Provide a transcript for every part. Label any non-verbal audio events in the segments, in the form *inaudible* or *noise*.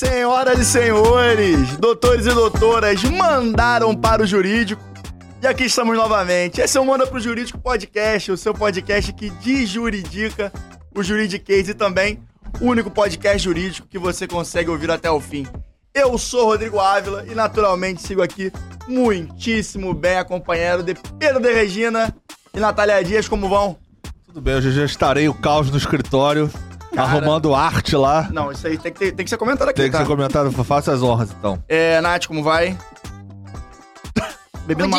Senhoras e senhores, doutores e doutoras, mandaram para o jurídico. E aqui estamos novamente. Esse é o Manda pro Jurídico Podcast, o seu podcast que desjuridica o juridiquês e também o único podcast jurídico que você consegue ouvir até o fim. Eu sou Rodrigo Ávila e naturalmente sigo aqui muitíssimo bem acompanhado de Pedro de Regina e Natália Dias. Como vão? Tudo bem, hoje já estarei o caos no escritório, Cara... arrumando arte lá. Não, isso aí tem que, ter, tem que ser comentado aqui, Tem que tá? ser comentado, faça as honras então. É, Nath, como vai? Bebendo uma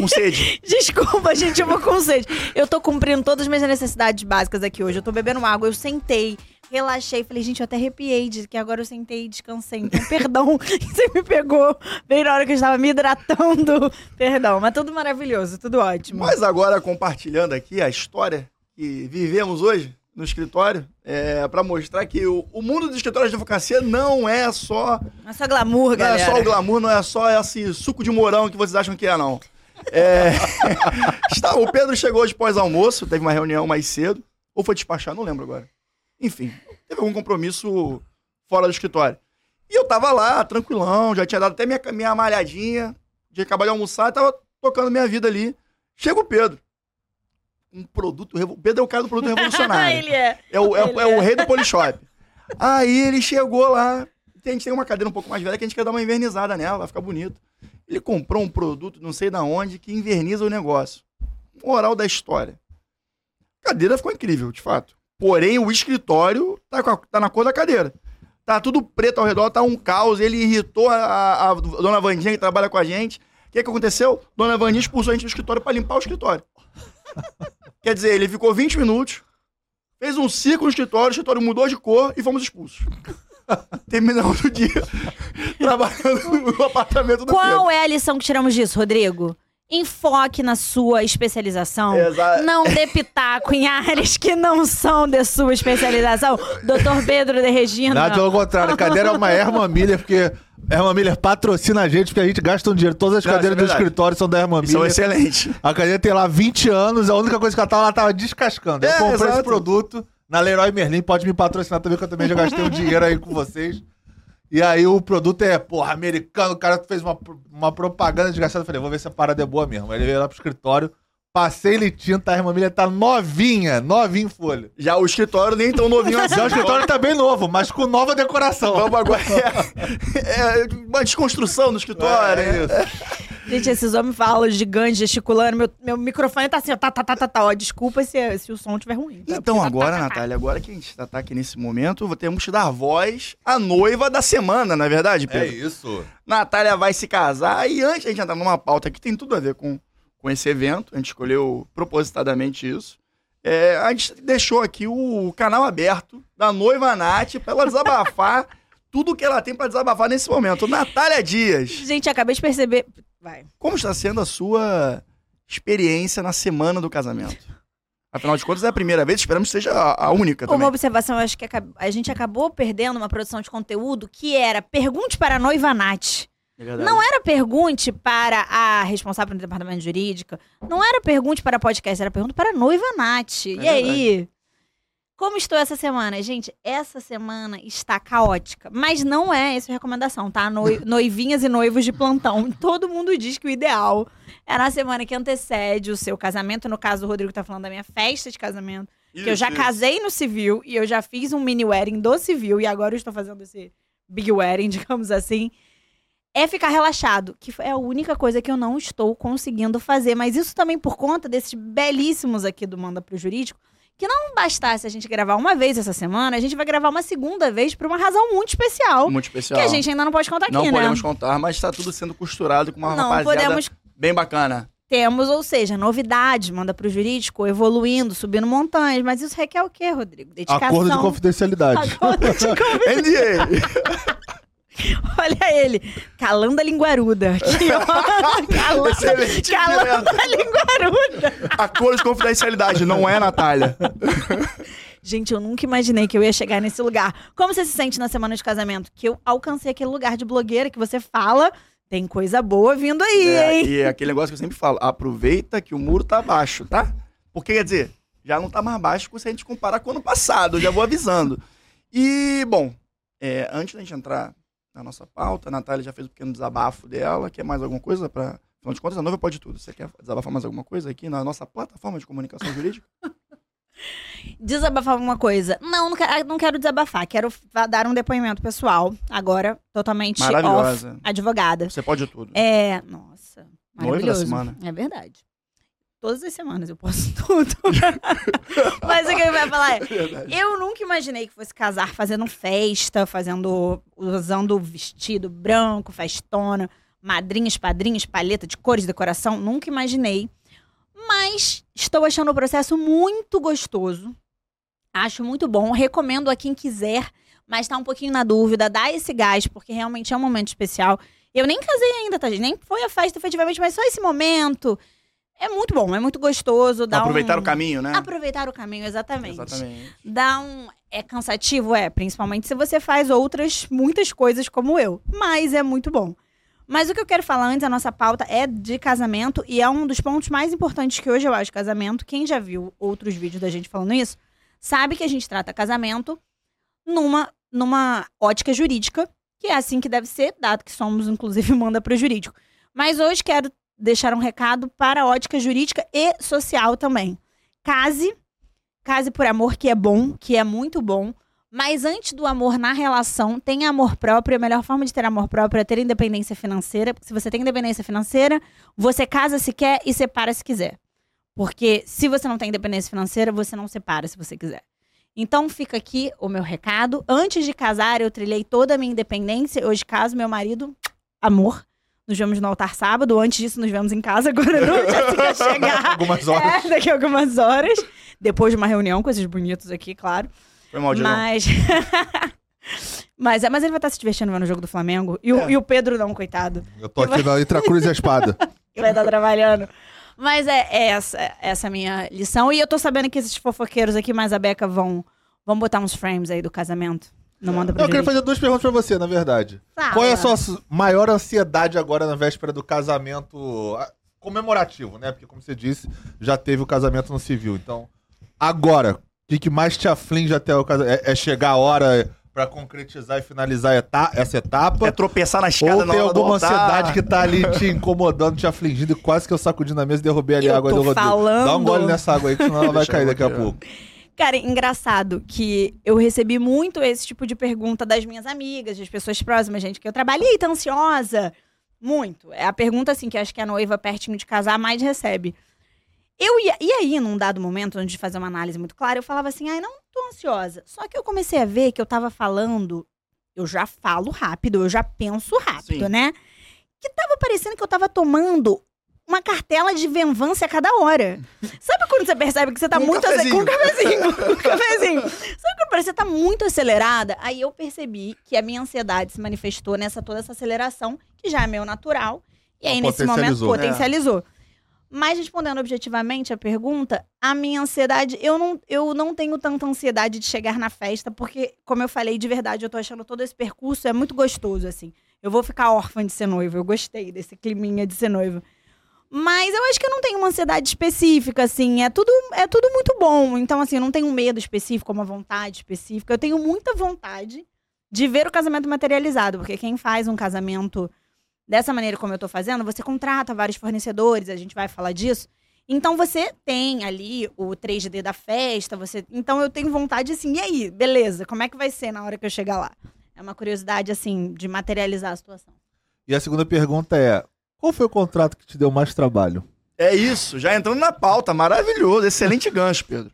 com sede. *laughs* Desculpa, gente, eu vou com sede. Eu tô cumprindo todas as minhas necessidades básicas aqui hoje. Eu tô bebendo água, eu sentei, relaxei. Falei, gente, eu até arrepiei de que agora eu sentei e descansei. Então, *laughs* perdão, *laughs* você me pegou bem na hora que eu estava me hidratando. Perdão, mas tudo maravilhoso, tudo ótimo. Mas agora, compartilhando aqui a história que vivemos hoje no escritório, é, para mostrar que o, o, mundo do escritório de advocacia não é só. Não é só glamour, galera. Não é só o glamour, não é só esse suco de morão que vocês acham que é, não. É, *laughs* está, o Pedro chegou hoje pós-almoço, teve uma reunião mais cedo. Ou foi despachar, não lembro agora. Enfim, teve algum compromisso fora do escritório. E eu tava lá, tranquilão, já tinha dado até minha, minha malhadinha, de acabar de almoçar, tava tocando minha vida ali. Chega o Pedro um produto. O Pedro é o cara do produto revolucionário. *laughs* ele é. É o, é, é o rei do Polishop. Aí ele chegou lá. A gente tem uma cadeira um pouco mais velha que a gente quer dar uma invernizada nela, vai ficar bonito. Ele comprou um produto, não sei da onde, que inverniza o negócio. Moral da história. A cadeira ficou incrível, de fato. Porém, o escritório tá, a, tá na cor da cadeira. Tá tudo preto ao redor, tá um caos. Ele irritou a, a, a dona Vandinha, que trabalha com a gente. O que, que aconteceu? Dona Vandinha expulsou a gente do escritório para limpar o escritório. Quer dizer, ele ficou 20 minutos, fez um ciclo no escritório, o escritório mudou de cor e fomos expulsos. *laughs* Terminamos o dia *laughs* trabalhando no apartamento do Qual Pedro. é a lição que tiramos disso, Rodrigo? Enfoque na sua especialização. Exato. Não dê pitaco em áreas que não são de sua especialização. Doutor Pedro de Regina. Nada, pelo contrário. A cadeira é uma Herman Miller, porque Herman Miller patrocina a gente, porque a gente gasta um dinheiro. Todas as não, cadeiras é do escritório são da Herman Miller. São excelentes. A cadeira tem lá 20 anos, a única coisa que ela tava, ela tava descascando. Eu é, comprei exato. esse produto na Leroy Merlin, pode me patrocinar também, que eu também já gastei um dinheiro aí com vocês. E aí o produto é, porra, americano, o cara fez uma, uma propaganda desgastada. Eu falei, vou ver se a parada é boa mesmo. Aí ele veio lá pro escritório, Passei ele tinta, a irmã tá novinha, novinha em folha. Já o escritório nem tão novinho assim. Já o escritório tá bem novo, mas com nova decoração. Vamos agora. É, é uma desconstrução no escritório. É, é isso. Gente, esses homens falam gigante, gesticulando. Meu, meu microfone tá assim, ó, tá, tá, tá, tá, tá. Ó, desculpa se, se o som estiver ruim. Tá? Então, agora, tá, tá, Natália, agora que a gente tá, tá aqui nesse momento, temos que dar voz à noiva da semana, não é verdade, Pedro? É isso. Natália vai se casar e antes a gente entrar numa pauta que tem tudo a ver com com esse evento. A gente escolheu propositadamente isso. É, a gente deixou aqui o canal aberto da noiva Nath para ela desabafar *laughs* tudo que ela tem para desabafar nesse momento. Natália Dias. Gente, acabei de perceber. Vai. Como está sendo a sua experiência na semana do casamento? Afinal de contas, é a primeira vez, esperamos que seja a única também. Uma observação, eu acho que a gente acabou perdendo uma produção de conteúdo que era Pergunte para a Noiva Nath. É não era pergunte para a responsável do departamento jurídico, não era pergunte para podcast, era pergunta para a noiva Nath. É e verdade. aí? Como estou essa semana? Gente, essa semana está caótica. Mas não é essa a recomendação, tá? Noi *laughs* noivinhas e noivos de plantão. Todo mundo diz que o ideal é na semana que antecede o seu casamento. No caso, o Rodrigo está falando da minha festa de casamento. Isso, que eu já isso. casei no civil e eu já fiz um mini wedding do civil. E agora eu estou fazendo esse big wedding, *laughs* digamos assim é ficar relaxado, que é a única coisa que eu não estou conseguindo fazer. Mas isso também por conta desses belíssimos aqui do Manda pro Jurídico, que não bastasse a gente gravar uma vez essa semana, a gente vai gravar uma segunda vez por uma razão muito especial. Muito especial. Que a gente ainda não pode contar aqui, não né? Não podemos contar, mas está tudo sendo costurado com uma não rapaziada podemos... bem bacana. Temos, ou seja, novidades, manda pro jurídico, evoluindo, subindo montanhas. Mas isso requer o quê, Rodrigo? Dedicação. Acordo de confidencialidade. Acordo de *laughs* confidencialidade. *laughs* *laughs* Olha ele, calando a linguaruda. *laughs* Ó. calando, calando a linguaruda. A cor de confidencialidade, não é, Natália? *laughs* Gente, eu nunca imaginei que eu ia chegar nesse lugar. Como você se sente na semana de casamento? Que eu alcancei aquele lugar de blogueira que você fala, tem coisa boa vindo aí, é, hein? E é aquele negócio que eu sempre falo, aproveita que o muro tá baixo, tá? Porque, quer dizer, já não tá mais baixo se a gente comparar com o ano passado, eu já vou avisando. E, bom, É, antes da gente entrar na nossa pauta, a Natália já fez um pequeno desabafo dela. Quer mais alguma coisa para Afinal de contas, a noiva pode tudo. Você quer desabafar mais alguma coisa aqui na nossa plataforma de comunicação jurídica? *laughs* Desabafar alguma coisa. Não, não quero, não quero desabafar. Quero dar um depoimento pessoal. Agora, totalmente Maravilhosa. off, advogada. Você pode tudo. É, nossa. Noiva da semana. É verdade. Todas as semanas eu posso *laughs* tudo. *laughs* Mas o que eu ia falar é, é eu nunca imaginei que fosse casar fazendo festa, fazendo usando vestido branco, festona madrinhas, padrinhos, palheta de cores, decoração, nunca imaginei. Mas estou achando o processo muito gostoso. Acho muito bom. Recomendo a quem quiser, mas está um pouquinho na dúvida, dá esse gás, porque realmente é um momento especial. Eu nem casei ainda, tá, gente? Nem foi a festa efetivamente, mas só esse momento. É muito bom, é muito gostoso. Dá aproveitar um... o caminho, né? Aproveitar o caminho, exatamente. Exatamente. Dá um. É cansativo, é, principalmente se você faz outras, muitas coisas como eu. Mas é muito bom. Mas o que eu quero falar antes, a nossa pauta é de casamento e é um dos pontos mais importantes que hoje eu acho casamento. Quem já viu outros vídeos da gente falando isso, sabe que a gente trata casamento numa, numa ótica jurídica, que é assim que deve ser, dado que somos, inclusive, *laughs* manda para o jurídico. Mas hoje quero deixar um recado para a ótica jurídica e social também. Case, case por amor, que é bom, que é muito bom. Mas antes do amor na relação, tem amor próprio. A melhor forma de ter amor próprio é ter independência financeira. Porque se você tem independência financeira, você casa se quer e separa se quiser. Porque se você não tem independência financeira, você não separa se você quiser. Então fica aqui o meu recado. Antes de casar, eu trilhei toda a minha independência. Hoje caso meu marido, amor. Nos vemos no altar sábado. Antes disso, nos vemos em casa. Agora não, já fica chegar. *laughs* algumas horas. É, daqui a algumas horas. Depois de uma reunião com esses bonitos aqui, claro. Foi mal, Mas. *laughs* mas, é, mas ele vai estar se divertindo no jogo do Flamengo. E o, É. e o Pedro não, coitado. Eu tô aqui na entre a cruz e a espada. *laughs* Que vai estar trabalhando. Mas é, é essa, é essa a minha lição. E eu tô sabendo que esses fofoqueiros aqui, mais a Beca, vão, vão botar uns frames aí do casamento. Não manda pra Eu queria fazer duas perguntas pra você, na verdade. Fala. Qual é a sua su- maior ansiedade agora na véspera do casamento ah, comemorativo, né? Porque, como você disse, já teve o casamento no civil. Então, agora, o que, que mais te aflige até o casamento? É, é chegar a hora pra concretizar e finalizar eta- essa etapa? É tropeçar na escada Ou na tem alguma ansiedade que tá ali te incomodando, te afligindo, e quase que eu sacudi na mesa e derrubei ali Eu a água tô do Rodrigo. falando. Dá um gole nessa água aí, que senão ela vai cair daqui a pouco. Cara, engraçado que eu recebi muito esse tipo de pergunta das minhas amigas, das pessoas próximas, gente, que eu trabalhei, tá ansiosa? Muito. É a pergunta, assim, que acho que a noiva pertinho de casar mais recebe. Eu ia, e aí, num dado momento, antes de fazer uma análise muito clara, eu falava assim, ai, não tô ansiosa. Só que eu comecei a ver que eu tava falando, eu já falo rápido, eu já penso rápido, Sim. né? Que tava parecendo que eu tava tomando uma cartela de venvância a cada hora. Sabe quando você percebe que você tá um muito... ace- Com um cafezinho. com um *laughs* cafezinho. Sabe quando parece que você tá muito acelerada? Aí eu percebi que a minha ansiedade se manifestou nessa toda essa aceleração, que já é meu natural. E aí, nesse momento, potencializou. potencializou. Mas respondendo objetivamente a pergunta, a minha ansiedade, eu não, eu não tenho tanta ansiedade de chegar na festa, porque, como eu falei, de verdade, eu tô achando todo esse percurso é muito gostoso, assim. Eu vou ficar órfã de ser noiva, eu gostei desse climinha de ser noiva. Mas eu acho que eu não tenho uma ansiedade específica, assim. É tudo, é tudo muito bom. Então, assim, eu não tenho um medo específico, uma vontade específica. Eu tenho muita vontade de ver o casamento materializado. Porque quem faz um casamento dessa maneira como eu tô fazendo, você contrata vários fornecedores, a gente vai falar disso. Então você tem ali o 3D da festa, você. Então eu tenho vontade assim, e aí, beleza, como é que vai ser na hora que eu chegar lá? É uma curiosidade, assim, de materializar a situação. E a segunda pergunta é: qual foi o contrato que te deu mais trabalho? É isso, já entrando na pauta, maravilhoso, excelente gancho, Pedro.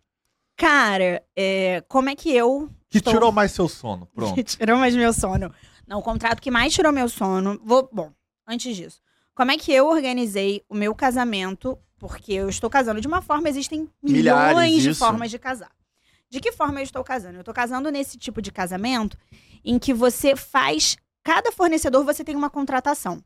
Cara, é, como é que eu. Que estou- tirou mais seu sono? *laughs* Pronto. Que tirou mais meu sono. Não, o contrato que mais tirou meu sono. Vou, bom, antes disso. Como é que eu organizei o meu casamento? Porque eu estou casando de uma forma, existem milhões Milhares, de formas de casar. De que forma eu estou casando? Eu estou casando nesse tipo de casamento em que você faz. Cada fornecedor você tem uma contratação.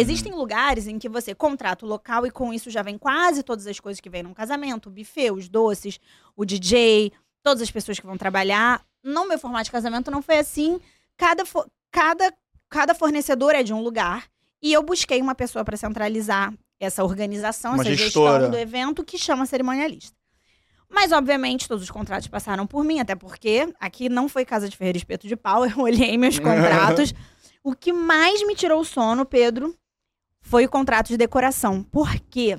Existem lugares em que você contrata o local e com isso já vem quase todas as coisas que vem num casamento: o buffet, os doces, o DJ, todas as pessoas que vão trabalhar. No meu formato de casamento não foi assim. Cada, fo- cada, cada fornecedor é de um lugar. E eu busquei uma pessoa para centralizar essa organização, Uma essa gestora. gestão do evento que chama cerimonialista. Mas, obviamente, todos os contratos passaram por mim, até porque aqui não foi casa de Ferreira Espeto de Pau, *laughs* eu olhei meus *laughs* contratos. o que mais me tirou o sono, Pedro, foi o contrato de decoração. Por quê?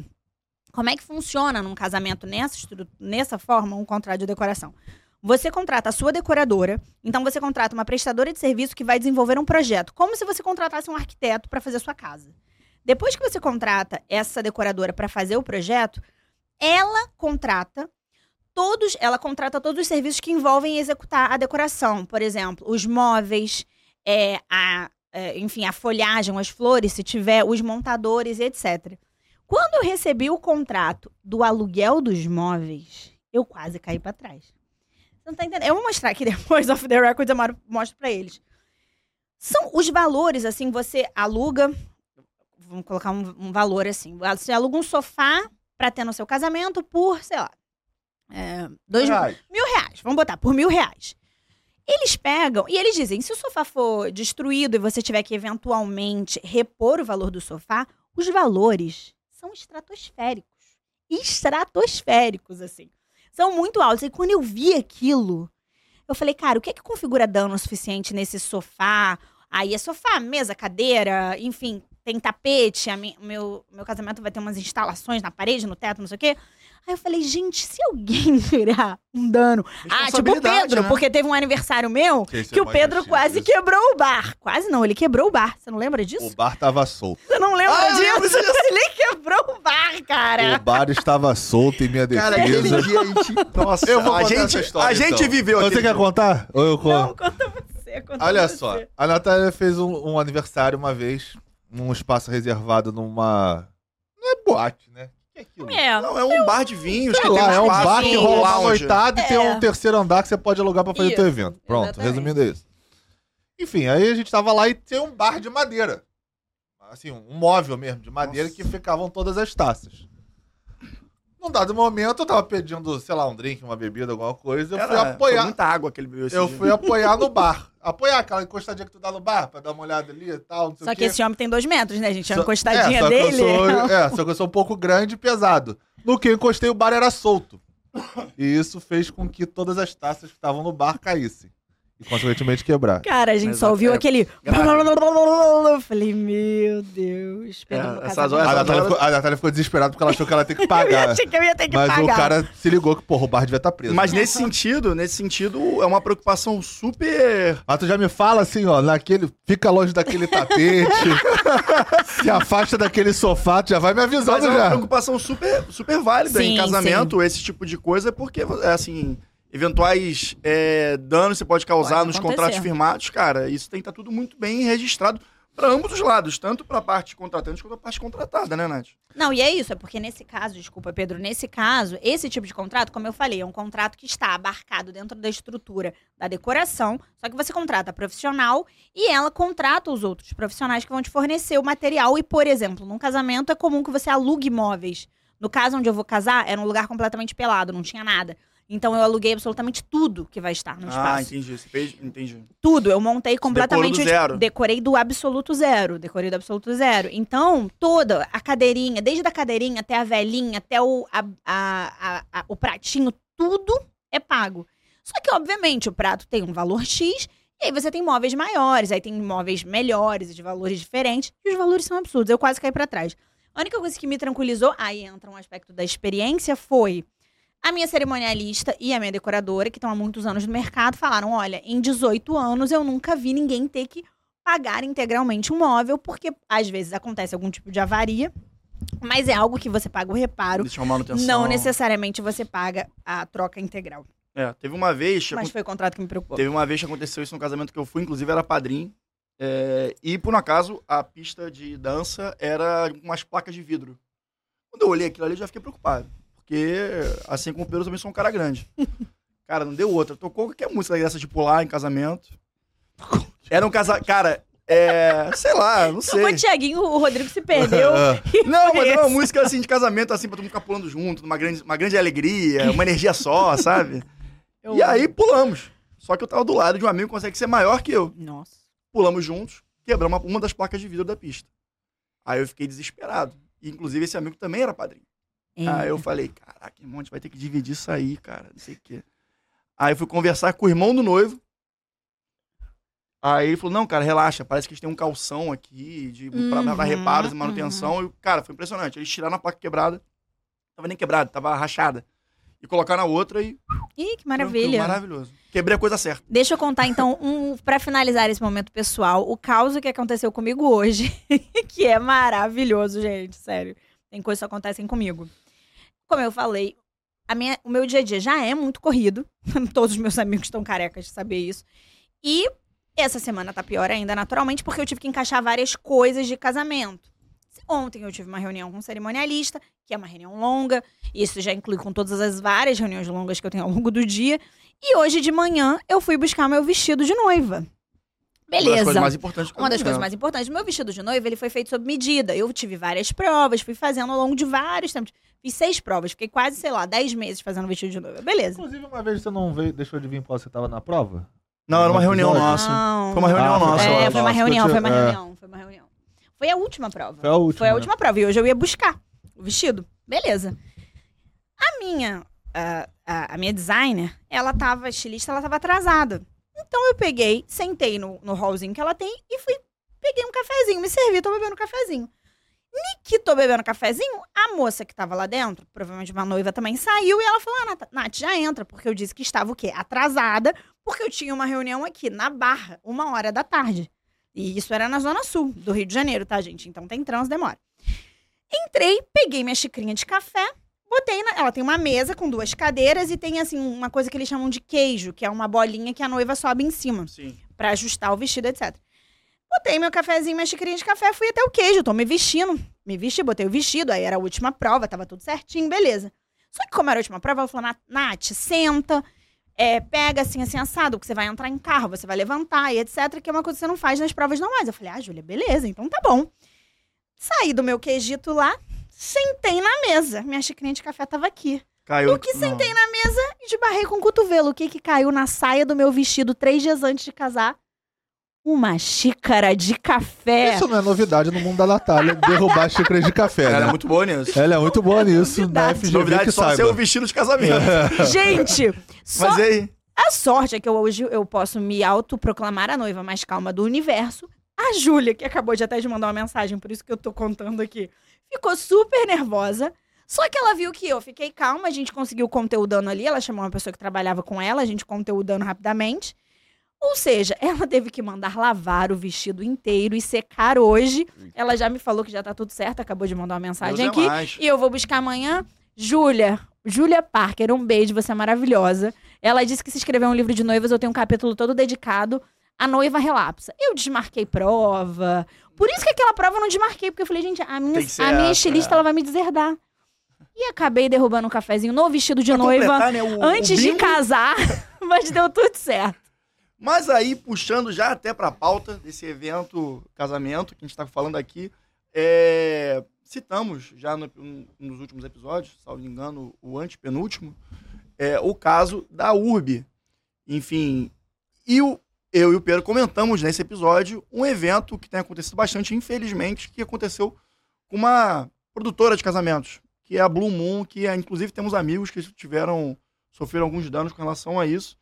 Como é que funciona num casamento nessa, nessa forma, um contrato de decoração? Você contrata a sua decoradora, então você contrata uma prestadora de serviço que vai desenvolver um projeto, como se você contratasse um arquiteto para fazer a sua casa. Depois que você contrata essa decoradora para fazer o projeto, ela contrata todos, ela contrata todos os serviços que envolvem executar a decoração, por exemplo, os móveis, é, a, enfim, a folhagem, as flores, se tiver, os montadores, etc. Quando eu recebi o contrato do aluguel dos móveis, eu quase caí para trás. Você não tá entendendo? Eu vou mostrar aqui *laughs* depois, off the record, eu mostro para eles. São os valores, assim, você aluga, vamos colocar um, um valor assim, você aluga um sofá para ter no seu casamento por, sei lá, é, dois reais. mil reais. Vamos botar, por mil reais. Eles pegam e eles dizem: se o sofá for destruído e você tiver que eventualmente repor o valor do sofá, os valores são estratosféricos. Estratosféricos, assim. São muito altos. E quando eu vi aquilo, eu falei, cara, o que é que configura dano suficiente nesse sofá? Aí é sofá, mesa, cadeira, enfim, tem tapete, a meu, meu casamento vai ter umas instalações na parede, no teto, não sei o quê. Aí eu falei, gente, se alguém *laughs* virar um dano. Ah, tipo o Pedro, né? porque teve um aniversário meu que, que é o Pedro quase isso. quebrou o bar. Quase não, ele quebrou o bar. Você não lembra disso? O bar tava solto. Você não lembra ah, disso? *laughs* ele quebrou o bar, cara. O bar estava solto em minha defesa. Cara, aquele dia a gente. Nossa, eu vou a gente, história, a então. gente viveu Você quer contar? Ou eu conto? Não, conta você. Conta Olha você. só, a Natália fez um, um aniversário uma vez num espaço reservado numa. Não é boate, né? É? É, não, é um bar de vinhos que lá, tem um é um bar que rola uma noitada é. e tem um terceiro andar que você pode alugar pra fazer o teu evento. Pronto, exatamente. resumindo é isso. Enfim, aí a gente tava lá e tem um bar de madeira. Assim, um móvel mesmo, de madeira, Nossa. que ficavam todas as taças. Num dado momento, eu tava pedindo, sei lá, um drink, uma bebida, alguma coisa. Eu Era, fui apoiar. muita água que ele bebeu Eu dia. fui apoiar no bar. Apoiar aquela encostadinha que tu dá no bar, pra dar uma olhada ali e tal. só que esse homem tem dois metros, né, gente? A encostadinha é, dele. Sou, *laughs* é, só que eu sou um pouco grande e pesado. No que eu encostei, o bar era solto. E isso fez com que todas as taças que estavam no bar caíssem e consequentemente quebrar. Cara, a gente Mas só ouviu é, aquele. Eu falei, meu Deus. É, essas horas, a, Natália ficou, a Natália ficou desesperada porque ela achou que ela ia ter que pagar. eu achei que eu ia ter que Mas pagar. Mas o cara se ligou que, porra, o bar devia estar tá preso. Mas nesse sentido, nesse sentido, é uma preocupação super. Mas tu já me fala assim, ó, naquele. Fica longe daquele tapete. *laughs* se afasta daquele sofá, tu já vai me avisando Mas já. É uma preocupação super, super válida sim, em casamento, sim. esse tipo de coisa, porque, é assim eventuais é, danos você pode causar pode nos contratos firmados, cara, isso tem que estar tá tudo muito bem registrado para ambos os lados, tanto para a parte contratante quanto a parte contratada, né, Nath? Não, e é isso, é porque nesse caso, desculpa, Pedro, nesse caso, esse tipo de contrato, como eu falei, é um contrato que está abarcado dentro da estrutura da decoração, só que você contrata a profissional e ela contrata os outros profissionais que vão te fornecer o material. E, por exemplo, num casamento é comum que você alugue imóveis. No caso onde eu vou casar, era um lugar completamente pelado, não tinha nada. Então eu aluguei absolutamente tudo que vai estar no ah, espaço. Ah, entendi. Você fez, entendi. Tudo. Eu montei completamente. Do zero. Decorei do absoluto zero. Decorei do absoluto zero. Então, toda a cadeirinha, desde a cadeirinha até a velhinha, até o, a, a, a, o pratinho, tudo é pago. Só que, obviamente, o prato tem um valor X, e aí você tem móveis maiores, aí tem móveis melhores, de valores diferentes, e os valores são absurdos. Eu quase caí para trás. A única coisa que me tranquilizou, aí entra um aspecto da experiência, foi a minha cerimonialista e a minha decoradora, que estão há muitos anos no mercado, falaram: olha, em 18 anos eu nunca vi ninguém ter que pagar integralmente um móvel, porque às vezes acontece algum tipo de avaria. Mas é algo que você paga o reparo. Deixa uma manutenção. Não necessariamente você paga a troca integral. É, teve uma vez. Mas foi o contrato que me preocupou. Teve uma vez que aconteceu isso no casamento que eu fui, inclusive era padrinho. É, e por um acaso, a pista de dança era umas placas de vidro. Quando eu olhei aquilo ali, eu já fiquei preocupado. Porque, assim como o Pedro, eu também sou um cara grande. *laughs* Cara, não deu outra. Tocou qualquer música dessa de pular em casamento. *laughs* Era um casamento. Cara, é. Sei lá, não sei. O Tiaguinho, o Rodrigo se perdeu. *laughs* não, mas é uma música assim de casamento, assim, pra todo mundo ficar pulando junto, uma grande, uma grande alegria, uma energia só, sabe? Eu... E aí pulamos. Só que eu tava do lado de um amigo que consegue ser maior que eu. Nossa. Pulamos juntos, quebramos uma, uma das placas de vidro da pista. Aí eu fiquei desesperado. E, inclusive, esse amigo também era padrinho. É. Aí eu falei, caraca, irmão, a gente vai ter que dividir isso aí, cara, não sei o quê. Aí eu fui conversar com o irmão do noivo. Aí ele falou, não, cara, relaxa, parece que eles têm um calção aqui de, pra, pra Uhum, reparos e manutenção. E, cara, foi impressionante. Eles tiraram a placa quebrada. Tava nem quebrada, tava rachada. E colocaram na outra e... Ih, que maravilha. Maravilhoso. Quebrei a coisa certa. Deixa eu contar, então, *laughs* um, para finalizar esse momento pessoal, o caos que aconteceu comigo hoje, *laughs* que é maravilhoso, gente, sério. Tem coisas que acontecem comigo. Como eu falei, minha, o meu dia a dia já é muito corrido. *laughs* Todos os meus amigos estão carecas de saber isso. E essa semana tá pior ainda, naturalmente, porque eu tive que encaixar várias coisas de casamento. Ontem eu tive uma reunião com um cerimonialista, que é uma reunião longa. Isso já inclui com todas as várias reuniões longas que eu tenho ao longo do dia. E hoje de manhã eu fui buscar meu vestido de noiva. Uma das Beleza. coisas mais Uma das coisas mais importantes, meu vestido de noiva, ele foi feito sob medida. Eu tive várias provas, fui fazendo ao longo de vários tempos. Fiz seis provas, fiquei quase, sei lá, dez meses fazendo vestido de noiva. Beleza. Inclusive, uma vez você não veio, deixou de vir quando você tava na prova? Não, era uma reunião Episódio? nossa. Não. Foi uma reunião Ah, nossa. É, eu foi uma Nossa, reunião, eu foi uma é. reunião, foi uma reunião. Foi a última prova. Foi a última. Foi a né? última prova. E hoje eu ia buscar o vestido. Beleza. A minha, a, a, a minha designer, ela tava, estilista, ela tava atrasada. Então eu peguei, sentei no, no hallzinho que ela tem e fui, peguei um cafezinho, me servi, tô bebendo um cafezinho. Ni que tô bebendo cafezinho, a moça que tava lá dentro, provavelmente uma noiva também, saiu e ela falou: ah, Nath, Nath, já entra, porque eu disse que estava o quê? Atrasada, porque eu tinha uma reunião aqui na Barra, uma hora da tarde. E isso era na Zona Sul do Rio de Janeiro, tá, gente? Então tem trânsito, demora. Entrei, peguei minha xicrinha de café, botei na. Ela tem uma mesa com duas cadeiras e tem, assim, uma coisa que eles chamam de queijo, que é uma bolinha que a noiva sobe em cima Sim. pra ajustar o vestido, etc. Botei meu cafezinho, minha xicrinha de café, fui até o queijo, tô me vestindo. Me vesti, botei o vestido, aí era a última prova, tava tudo certinho, beleza. Só que como era a última prova, ela falou, "Na- Nath, senta, é, pega assim, assim, assado, que você vai entrar em carro, você vai levantar e etc, que é uma coisa que você não faz nas provas normais. Eu falei, ah, Júlia, beleza, então tá bom. Saí do meu queijito lá, sentei na mesa. Minha xicrinha de café tava aqui. Caiu. Eu que sentei na mesa e esbarrei com o cotovelo. O que que caiu na saia do meu vestido três dias antes de casar? Uma xícara de café. Isso não é novidade no mundo da Natália, *laughs* derrubar xícaras de café, Ela é né? muito boa nisso. Ela é muito boa nisso, na Novidade. FGV Novidade que só ser saiba. o vestido de casamento. *laughs* Gente, *laughs* só Mas e aí? a sorte é que eu, hoje eu posso me autoproclamar a noiva mais calma do universo. A Júlia, que acabou de até de mandar uma mensagem, por isso que eu tô contando aqui, ficou super nervosa. Só que ela viu que eu fiquei calma, a gente conseguiu conteúdando ali. Ela chamou uma pessoa que trabalhava com ela, a gente conteúdando rapidamente. Ou seja, *laughs* ela teve que mandar lavar o vestido inteiro e secar hoje. Ela já me falou que já tá tudo certo, acabou de mandar uma mensagem Deus é aqui. mais. E eu vou buscar amanhã. Júlia, Júlia Parker, um beijo, você é maravilhosa. Ela disse que se escrever um livro de noivas, eu tenho um capítulo todo dedicado à noiva relapsa. Eu desmarquei prova. Por isso que aquela prova eu não desmarquei, porque eu falei, gente, a minha, a minha estilista é. ela vai me deserdar. E acabei derrubando um cafezinho no vestido de Pra noiva né, o- antes o de casar, *laughs* mas deu tudo certo. Mas aí, puxando já até pra pauta desse evento casamento que a gente tá falando aqui, é, citamos já no- nos últimos episódios, salvo engano, o antepenúltimo, é, o caso da URB. Enfim, e o, eu e o Pedro comentamos nesse episódio um evento que tem acontecido bastante, infelizmente, que aconteceu com uma produtora de casamentos, que é a Blue Moon, que é, inclusive temos amigos que tiveram, sofreram alguns danos com relação a isso.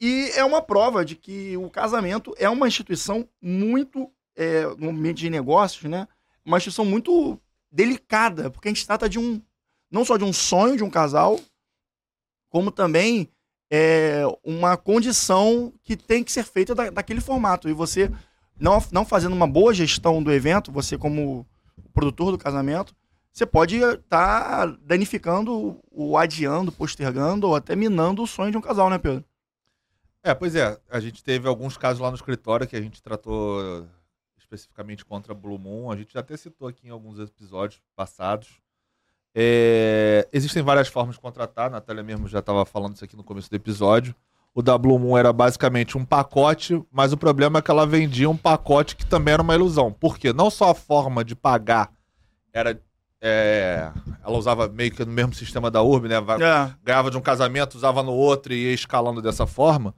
E é uma prova de que o casamento é uma instituição muito, é, no ambiente de negócios, né? Uma instituição muito delicada, porque a gente trata de um, não só de um sonho de um casal, como também é, uma condição que tem que ser feita da, daquele formato. E você, não, não fazendo uma boa gestão do evento, você como produtor do casamento, você pode estar danificando, ou adiando, postergando, ou até minando o sonho de um casal, né, Pedro? É, pois é. A gente teve alguns casos lá no escritório que a gente tratou especificamente contra Blue Moon. A gente já até citou aqui em alguns episódios passados. É, existem várias formas de contratar. A Natália mesmo já estava falando isso aqui no começo do episódio. O da Blue Moon era basicamente um pacote, mas o problema é que ela vendia um pacote que também era uma ilusão. Por quê? Não só a forma de pagar era. é, ela usava meio que no mesmo sistema da Urb, né? É. ganhava de um casamento, usava no outro e ia escalando dessa forma,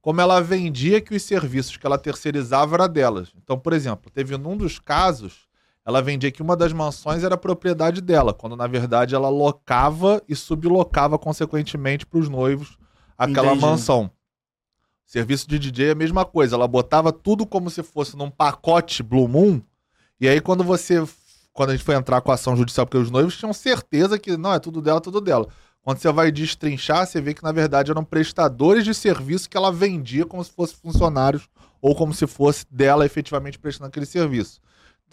como ela vendia que os serviços que ela terceirizava era delas. Então, por exemplo, teve num dos casos, ela vendia que uma das mansões era propriedade dela, quando na verdade ela locava e sublocava consequentemente para os noivos aquela Entendi. mansão. Serviço de DJ é a mesma coisa, ela botava tudo como se fosse num pacote Blue Moon, e aí quando você quando a gente foi entrar com a ação judicial, porque os noivos tinham certeza que não, é tudo dela, tudo dela. Quando você vai destrinchar, você vê que na verdade eram prestadores de serviço que ela vendia como se fossem funcionários ou como se fosse dela efetivamente prestando aquele serviço.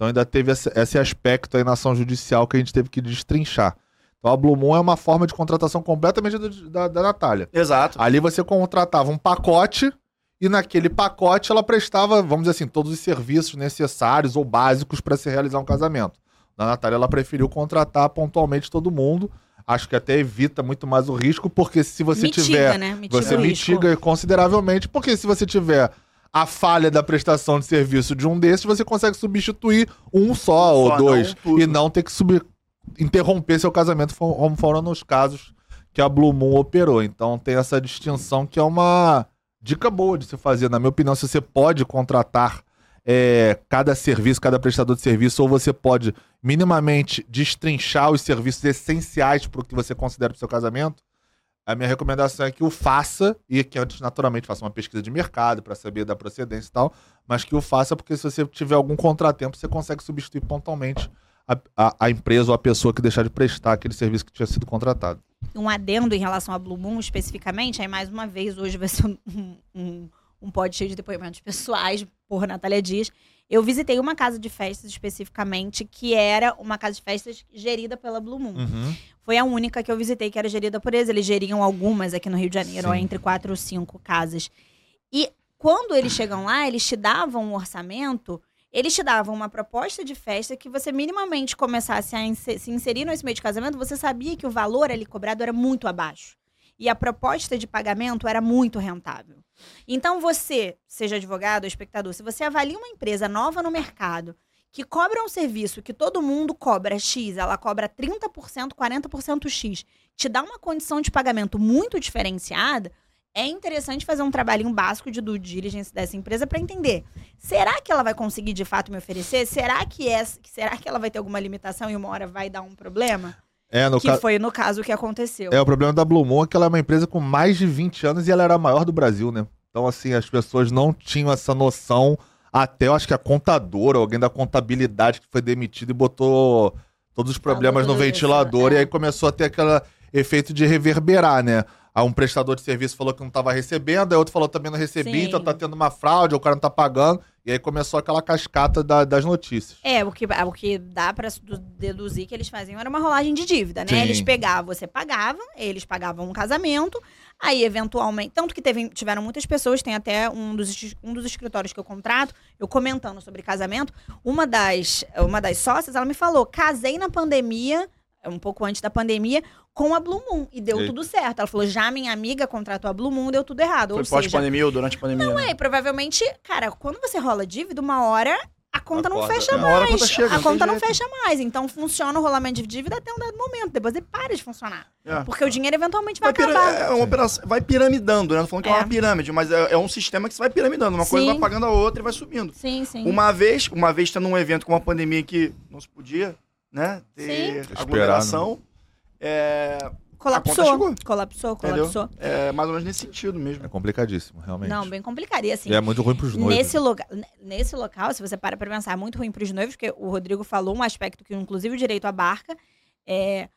Então ainda teve esse, aspecto aí na ação judicial que a gente teve que destrinchar. Então a Blue Moon é uma forma de contratação completamente do, da, da Natália. Exato. Ali você contratava um pacote e naquele pacote ela prestava, vamos dizer assim, todos os serviços necessários ou básicos para se realizar um casamento. Na Natália ela preferiu contratar pontualmente todo mundo. Acho que até evita muito mais o risco, porque se você mitiga, tiver. Né? Mitiga você mitiga risco. consideravelmente, porque se você tiver a falha da prestação de serviço de um desses, você consegue substituir um só, ou dois. Não, e não ter que interromper seu casamento, como foram nos casos que a Blue Moon operou. Então tem essa distinção que é uma dica boa de se fazer. Na minha opinião, se você pode contratar é, cada serviço, cada prestador de serviço, ou você pode minimamente destrinchar os serviços essenciais para o que você considera para o seu casamento, a minha recomendação é que o faça e que antes, naturalmente, faça uma pesquisa de mercado para saber da procedência e tal, mas que o faça porque se você tiver algum contratempo, você consegue substituir pontualmente a, a, a, empresa ou a pessoa que deixar de prestar aquele serviço que tinha sido contratado. Um adendo em relação a Blue Moon especificamente, aí mais uma vez, hoje vai ser um, um, um pod cheio de depoimentos pessoais por Natália Dias. Eu visitei uma casa de festas especificamente, que era uma casa de festas gerida pela Blue Moon. Uhum. Foi a única que eu visitei que era gerida por eles. Eles geriam algumas aqui no Rio de Janeiro, ó, entre quatro ou cinco casas. E quando eles chegam lá, eles te davam um orçamento, eles te davam uma proposta de festa que você minimamente começasse a se inserir nesse meio de casamento, você sabia que o valor ali cobrado era muito abaixo. E a proposta de pagamento era muito rentável. Então você, seja advogado ou espectador, se você avalia uma empresa nova no mercado que cobra um serviço que todo mundo cobra X, ela cobra 30%, 40% X, te dá uma condição de pagamento muito diferenciada, é interessante fazer um trabalhinho básico de due diligence dessa empresa para entender. Será que ela vai conseguir de fato me oferecer? Será que é, será que ela vai ter alguma limitação e uma hora vai dar um problema? É, no que ca... foi no caso que aconteceu. É, o problema da Blue Moon é que ela é uma empresa com mais de 20 anos e ela era a maior do Brasil, né? Então, assim, as pessoas não tinham essa noção, até eu acho que a contadora, alguém da contabilidade que foi demitido e botou todos os problemas no ventilador, é. e aí começou a ter aquele efeito de reverberar, né? Aí um prestador de serviço falou que não estava recebendo, aí outro falou também não recebi, Sim. então tá tendo uma fraude, o cara não tá pagando. E aí começou aquela cascata da, das notícias. É, o que, o que dá para deduzir que eles faziam era uma rolagem de dívida, né? Sim. Eles pegavam, você pagava, eles pagavam um casamento, aí eventualmente. Tanto que teve, tiveram muitas pessoas, tem até um dos, um dos escritórios que eu contrato, eu comentando sobre casamento. Uma das, uma das sócias, ela me falou: casei na pandemia um pouco antes da pandemia, com a Blue Moon. E deu tudo certo. Ela falou: já minha amiga contratou a Blue Moon, deu tudo errado. Foi pós-pandemia ou durante a pandemia? Não né? é, provavelmente, cara, quando você rola dívida, uma hora a conta a não fecha é. mais. A, conta, chega, a não, conta não fecha mais. Então funciona o rolamento de dívida até um dado momento. Depois ele para de funcionar. É. Porque o dinheiro eventualmente vai, vai acabar. É uma operação, vai piramidando, né? Não falando que é, é uma pirâmide, mas é, é, um sistema que você vai piramidando. Uma sim. coisa vai pagando a outra e vai subindo. Sim, sim. Uma vez, uma vez tendo um evento com uma pandemia que não se podia, né? Ter sim. aglomeração. É, colapsou. Colapsou, colapsou. É mais ou menos nesse sentido mesmo. É complicadíssimo, realmente. Não, bem complicado. E assim. E é muito ruim pros noivos. Nesse, loga nesse local, se você para pra pensar, é muito ruim pros noivos, porque o Rodrigo falou um aspecto que, inclusive, o direito abarca. É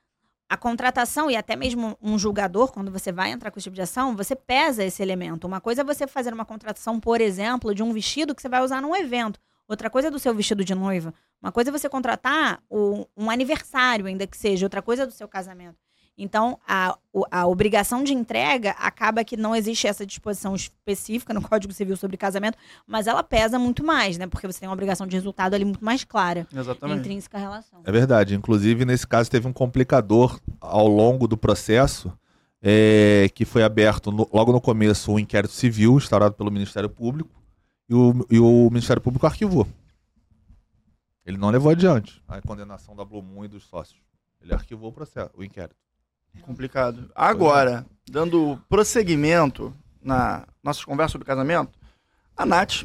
a contratação e até mesmo um julgador, quando você vai entrar com esse tipo de ação, você pesa esse elemento. Uma coisa é você fazer uma contratação, por exemplo, de um vestido que você vai usar num evento. Outra coisa é do seu vestido de noiva. Uma coisa é você contratar o, um aniversário, ainda que seja. Outra coisa é do seu casamento. Então, a, a obrigação de entrega acaba que não existe essa disposição específica no Código Civil sobre casamento, mas ela pesa muito mais, né? Porque você tem uma obrigação de resultado ali muito mais clara. Exatamente. Intrínseca à relação. É verdade. Inclusive, nesse caso, teve um complicador ao longo do processo, é, que foi aberto no, logo no começo um inquérito civil instaurado pelo Ministério Público, e o, e o Ministério Público arquivou. Ele não levou adiante a condenação da Blue Moon e dos sócios. Ele arquivou o processo, o inquérito. Complicado. Agora, dando prosseguimento na nossa conversa sobre casamento, a Nath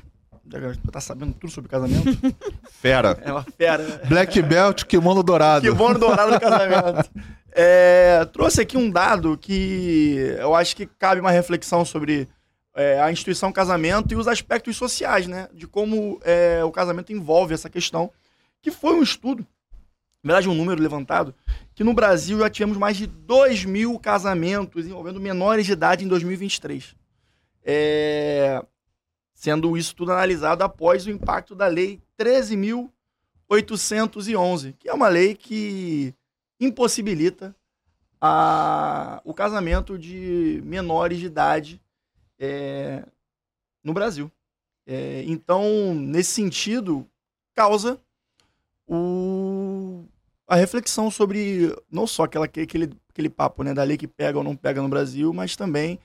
Tá sabendo tudo sobre casamento? *laughs* Fera. É uma fera. Black Belt, kimono dourado. Kimono dourado no casamento. É, trouxe aqui um dado que eu acho que cabe uma reflexão sobre é, a instituição casamento e os aspectos sociais, né? De como é, o casamento envolve essa questão. Que foi um estudo, na verdade, um número levantado, que no Brasil já tivemos mais de 2 mil casamentos envolvendo menores de idade em 2023. É, sendo isso tudo analisado após o impacto da Lei 13.811, que é uma lei que impossibilita a, o casamento de menores de idade é, no Brasil. É, então, nesse sentido, causa o, a reflexão sobre não só aquela, aquele, aquele papo né, da lei que pega ou não pega no Brasil, mas também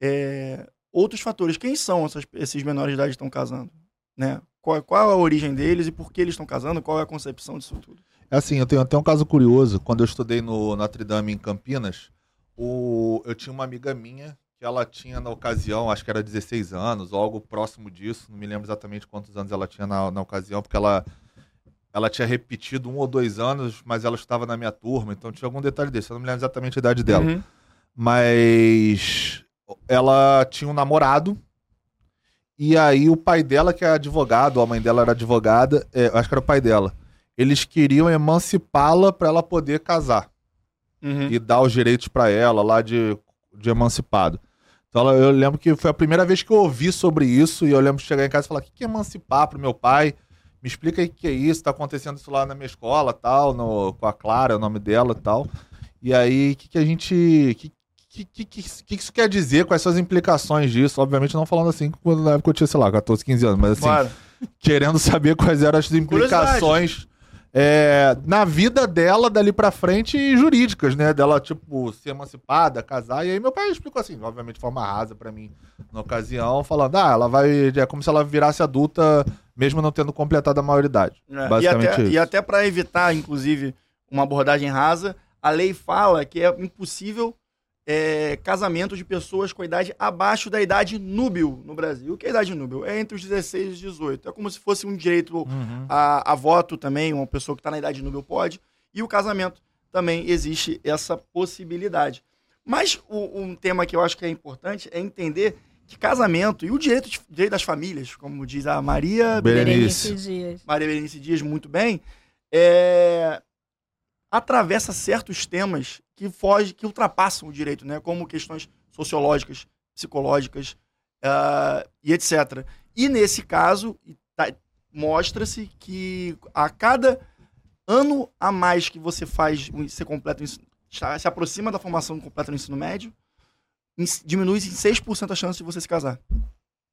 é, outros fatores. Quem são essas, esses menores de idade que estão casando? Né? Qual, qual a origem deles e por que eles estão casando? Qual é a concepção disso tudo? É assim, eu tenho até um caso curioso. Quando eu estudei no Notre Dame em Campinas, o, eu tinha uma amiga minha que ela tinha na ocasião, acho que era 16 anos ou algo próximo disso, não me lembro exatamente quantos anos ela tinha na, na ocasião, porque ela, ela tinha repetido um ou dois anos, mas ela estava na minha turma, então tinha algum detalhe desse, eu não me lembro exatamente a idade dela. Uhum. Mas ela tinha um namorado. E aí o pai dela, que é advogado, a mãe dela era advogada, é, acho que era o pai dela. Eles queriam emancipá-la para ela poder casar. Uhum. E dar os direitos para ela lá de, de emancipado. Então eu lembro que foi a primeira vez que eu ouvi sobre isso. E eu lembro de chegar em casa e falar: o que é emancipar pro meu pai? Me explica aí o que é isso, tá acontecendo isso lá na minha escola, tal, no, com a Clara, o nome dela e tal. E aí, o que, que a gente. Que, que, que, que, que isso quer dizer? Quais são as implicações disso? Obviamente não falando assim quando na época eu tinha, sei lá, 14, 15 anos, mas assim, claro. *laughs* querendo saber quais eram as implicações é, na vida dela dali pra frente e jurídicas, né? Dela, tipo, ser emancipada, casar. E aí meu pai explicou assim, obviamente de forma rasa para mim na ocasião, falando, ah, ela vai. É como se ela virasse adulta, mesmo não tendo completado a maioridade. É, basicamente e até, isso. E até para evitar, inclusive, uma abordagem rasa, a lei fala que é impossível é, casamento de pessoas com idade abaixo da idade núbil no Brasil. O que é a idade núbil? É entre os 16 e os 18. É como se fosse um direito uhum. a, a, voto também, uma pessoa que está na idade núbil pode. E o casamento também existe essa possibilidade. Mas o, um tema que eu acho que é importante é entender que casamento e o direito, de, direito das famílias, como diz a Maria Berenice, Berenice Dias. Maria Berenice Dias muito bem, é, atravessa certos temas que foge, que ultrapassam o direito, né? Como questões sociológicas, psicológicas uh, e etc. E nesse caso tá, mostra-se que a cada ano a mais que você faz, você completa, se aproxima da formação completa no ensino médio, diminui em 6% a chance de você se casar.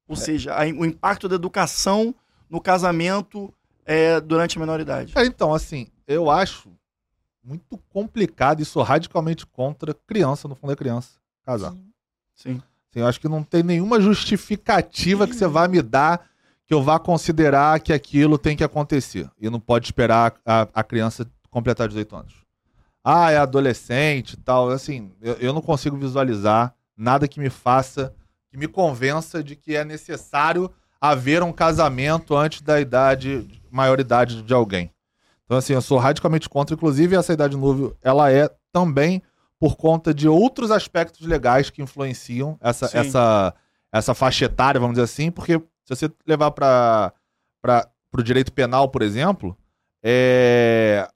Ou é. seja, a, o impacto da educação no casamento é, durante a menoridade. É, então, assim, eu acho muito complicado e sou radicalmente contra criança, no fundo é criança, casar. Sim. Sim. Sim eu acho que não tem nenhuma justificativa que você vai me dar que eu vá considerar que aquilo tem que acontecer. E não pode esperar a, a criança completar 18 anos. Ah, é adolescente e tal. Assim, eu, eu não consigo visualizar nada que me faça, que me convença de que é necessário haver um casamento antes da idade, maioridade de alguém. Então, assim, eu sou radicalmente contra. Inclusive, essa idade núbil, ela é também por conta de outros aspectos legais que influenciam essa, essa, essa faixa etária, vamos dizer assim, porque se você levar para o direito penal, por exemplo, é,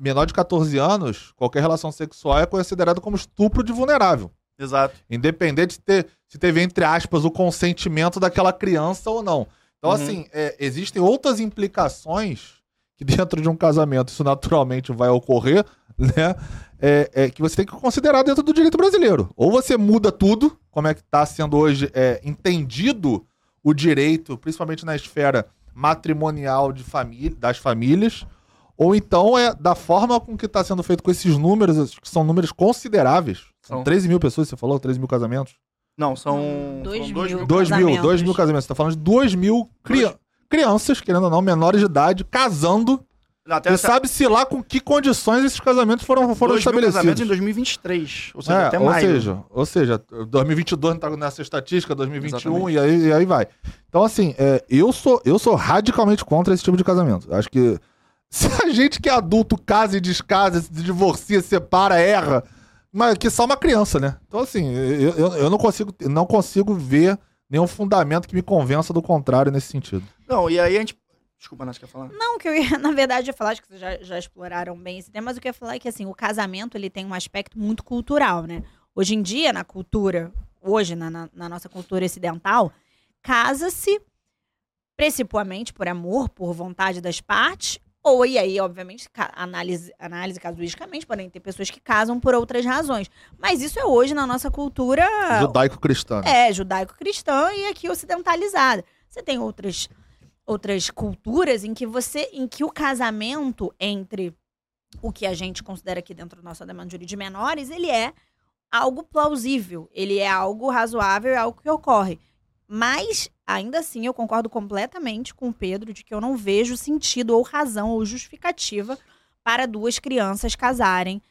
menor de 14 anos, qualquer relação sexual é considerada como estupro de vulnerável. Exato. Independente de ter, se teve, entre aspas, o consentimento daquela criança ou não. Então, uhum. assim, é, existem outras implicações que *laughs* dentro de um casamento isso naturalmente vai ocorrer, né? É, é, que você tem que considerar dentro do direito brasileiro. Ou você muda tudo, como é que está sendo hoje é, entendido o direito, principalmente na esfera matrimonial de família, das famílias, ou então é da forma com que está sendo feito com esses números, que são números consideráveis. São 13 mil pessoas, você falou? 13 mil casamentos? Não, são 2 mil, mil, dois mil, dois mil casamentos. Você está falando de 2 mil crianças crianças, querendo ou não, menores de idade, casando. Até e sabe-se lá com que condições esses casamentos foram, foram estabelecidos. casamentos em 2023, ou seja, é, até ou maio. Seja, ou seja, 2022 não tá nessa estatística, 2021 e aí, e aí vai. Então, assim, é, eu, sou, eu sou radicalmente contra esse tipo de casamento. Acho que se a gente que é adulto casa e descasa, se divorcia, separa, erra, mas que só uma criança, né? Então, assim, eu, eu, eu não, consigo, não consigo ver nenhum fundamento que me convença do contrário nesse sentido. Não, e aí a gente. Desculpa, Nath, quer falar? Não, que eu ia, *laughs* na verdade, ia falar, acho que vocês já, já exploraram bem esse tema, mas o que eu ia falar é que, assim, o casamento, ele tem um aspecto muito cultural, né? Hoje em dia, na cultura, hoje, na, na, na nossa cultura ocidental, casa-se principalmente por amor, por vontade das partes, ou, e aí, obviamente, análise, análise casuisticamente, podem ter pessoas que casam por outras razões. Mas isso é hoje na nossa cultura. Judaico-cristã. Né? É, judaico-cristã e aqui ocidentalizada. Você tem outras, outras culturas em que você. em que o casamento entre o que a gente considera aqui dentro do nosso ordenamento jurídico de menores, ele é algo plausível, ele é algo razoável, é algo que ocorre. Mas, ainda assim, eu concordo completamente com o Pedro de que eu não vejo sentido ou razão ou justificativa para duas crianças casarem.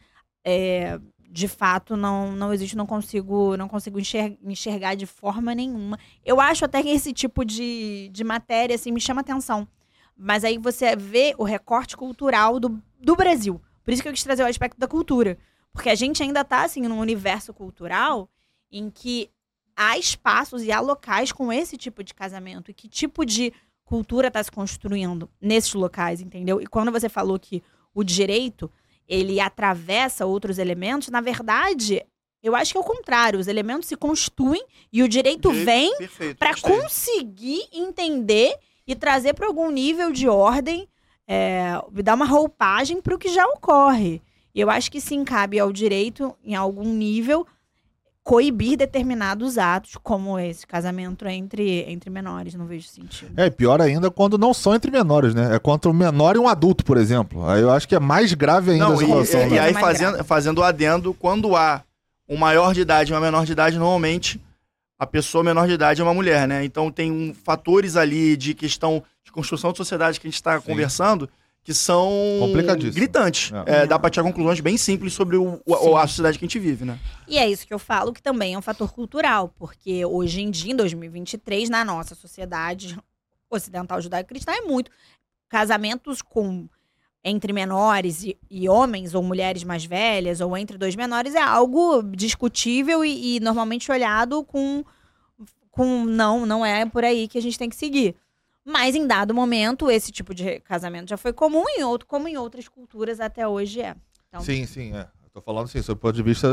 É, de fato, não, não existe, não consigo, não consigo enxergar, enxergar de forma nenhuma. Eu acho até que esse tipo de, de matéria assim, me chama atenção. Mas aí você vê o recorte cultural do, do Brasil. Por isso que eu quis trazer o aspecto da cultura. Porque a gente ainda está assim, num universo cultural em que há espaços e há locais com esse tipo de casamento e que tipo de cultura está se construindo nesses locais, entendeu? E quando você falou que o direito ele atravessa outros elementos, na verdade, eu acho que é o contrário. Os elementos se constituem e o direito, direito vem para conseguir entender e trazer para algum nível de ordem, é, dar uma roupagem para o que já ocorre. E eu acho que sim cabe ao direito, em algum nível, coibir determinados atos, como esse casamento entre, entre menores, não vejo sentido. É, pior ainda quando não são entre menores, né? É contra um menor e um adulto, por exemplo. Aí eu acho que é mais grave ainda não, essa situação. E, e, né? e aí, fazendo, fazendo o adendo, quando há um maior de idade e uma menor de idade, normalmente a pessoa menor de idade é uma mulher, né? Então tem um, fatores ali de questão de construção de sociedade que a gente está conversando que são gritantes. É. É, dá para tirar conclusões bem simples sobre o, o, a sociedade que a gente vive, né? E é isso que eu falo, que também é um fator cultural, porque hoje em dia, em 2023, na nossa sociedade ocidental judaico-cristã, é muito casamentos com entre menores e, e, homens ou mulheres mais velhas ou entre dois menores é algo discutível e, e normalmente olhado com com não não é por aí que a gente tem que seguir mas em dado momento, esse tipo de casamento já foi comum, em outro, como em outras culturas até hoje é. Então, sim, sim, é. Estou falando assim, sob o ponto de vista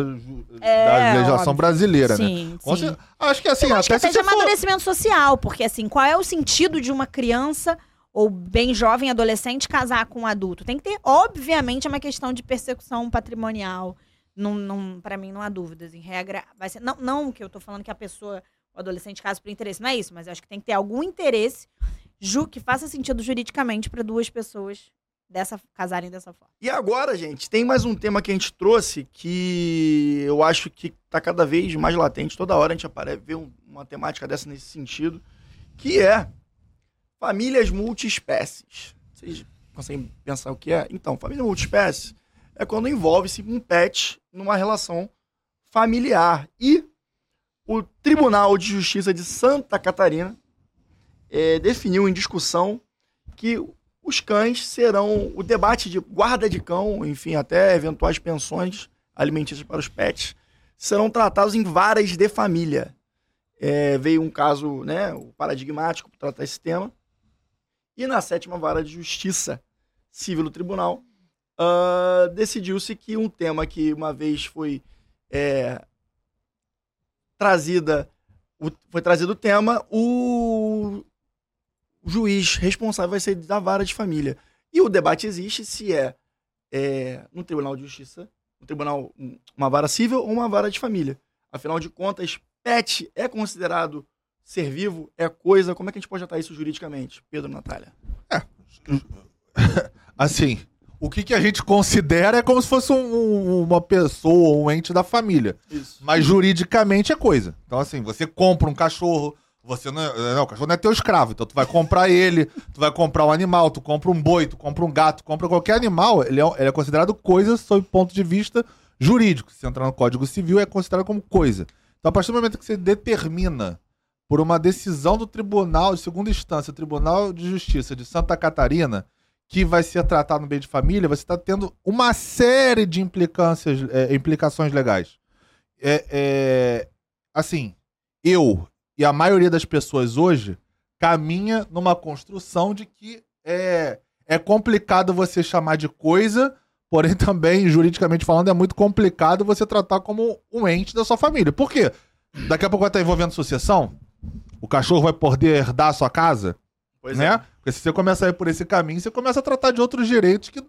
é, da legislação óbvio. brasileira, sim, né? Sim. Acho que assim, Eu acho até, que até de amadurecimento for... social, porque assim, qual é o sentido de uma criança ou bem jovem adolescente casar com um adulto? Tem que ter, obviamente, uma questão de persecução patrimonial. Não, não, para mim não há dúvidas. Em regra, vai ser. Não, não que eu estou falando que a pessoa, o adolescente casa por interesse, não é isso, mas eu acho que tem que ter algum interesse ju que faça sentido juridicamente para duas pessoas dessa casarem dessa forma. E agora, gente, tem mais um tema que a gente trouxe que eu acho que está cada vez mais latente. Toda hora a gente aparece, vê uma temática dessa nesse sentido, que é famílias multiespécies. Vocês conseguem pensar o que é? Então, família multiespécie é quando envolve-se um pet numa relação familiar. E o Tribunal de Justiça de Santa Catarina é, definiu em discussão que os cães serão o debate de guarda de cão, enfim, até eventuais pensões alimentícias para os pets, serão tratados em varas de família. É, veio um caso, né, paradigmático para tratar esse tema. E na sétima vara de justiça civil do tribunal, uh, decidiu-se que um tema que uma vez foi é, trazida, o, foi trazido o tema, o o juiz responsável vai ser da vara de família. E o debate existe se é, é no Tribunal de Justiça, no Tribunal, uma vara civil ou uma vara de família. Afinal de contas, pet é considerado ser vivo? É coisa? Como é que a gente pode tratar isso juridicamente? Pedro Natália. É. *laughs* Assim, o que, que a gente considera é como se fosse um, uma pessoa, um ente da família. Isso. Mas juridicamente é coisa. Então, assim, você compra um cachorro, você não, é, não, o cachorro não é teu escravo, então tu vai comprar ele, tu vai comprar um animal, tu compra um boi, tu compra um gato, compra qualquer animal, ele é, ele é considerado coisa sob ponto de vista jurídico. Se entrar no Código Civil, é considerado como coisa. Então, a partir do momento que você determina por uma decisão do tribunal, de segunda instância, Tribunal de Justiça de Santa Catarina, que vai ser tratado no bem de família, você está tendo uma série de implicâncias, é, implicações legais. É, é, assim, eu e a maioria das pessoas hoje caminha numa construção de que é, é complicado você chamar de coisa, porém *laughs* também, juridicamente falando, é muito complicado você tratar como um ente da sua família. Por quê? Daqui a pouco vai estar envolvendo sucessão? O cachorro vai poder herdar a sua casa? Pois né? É. Porque se você começa a ir por esse caminho, você começa a tratar de outros direitos que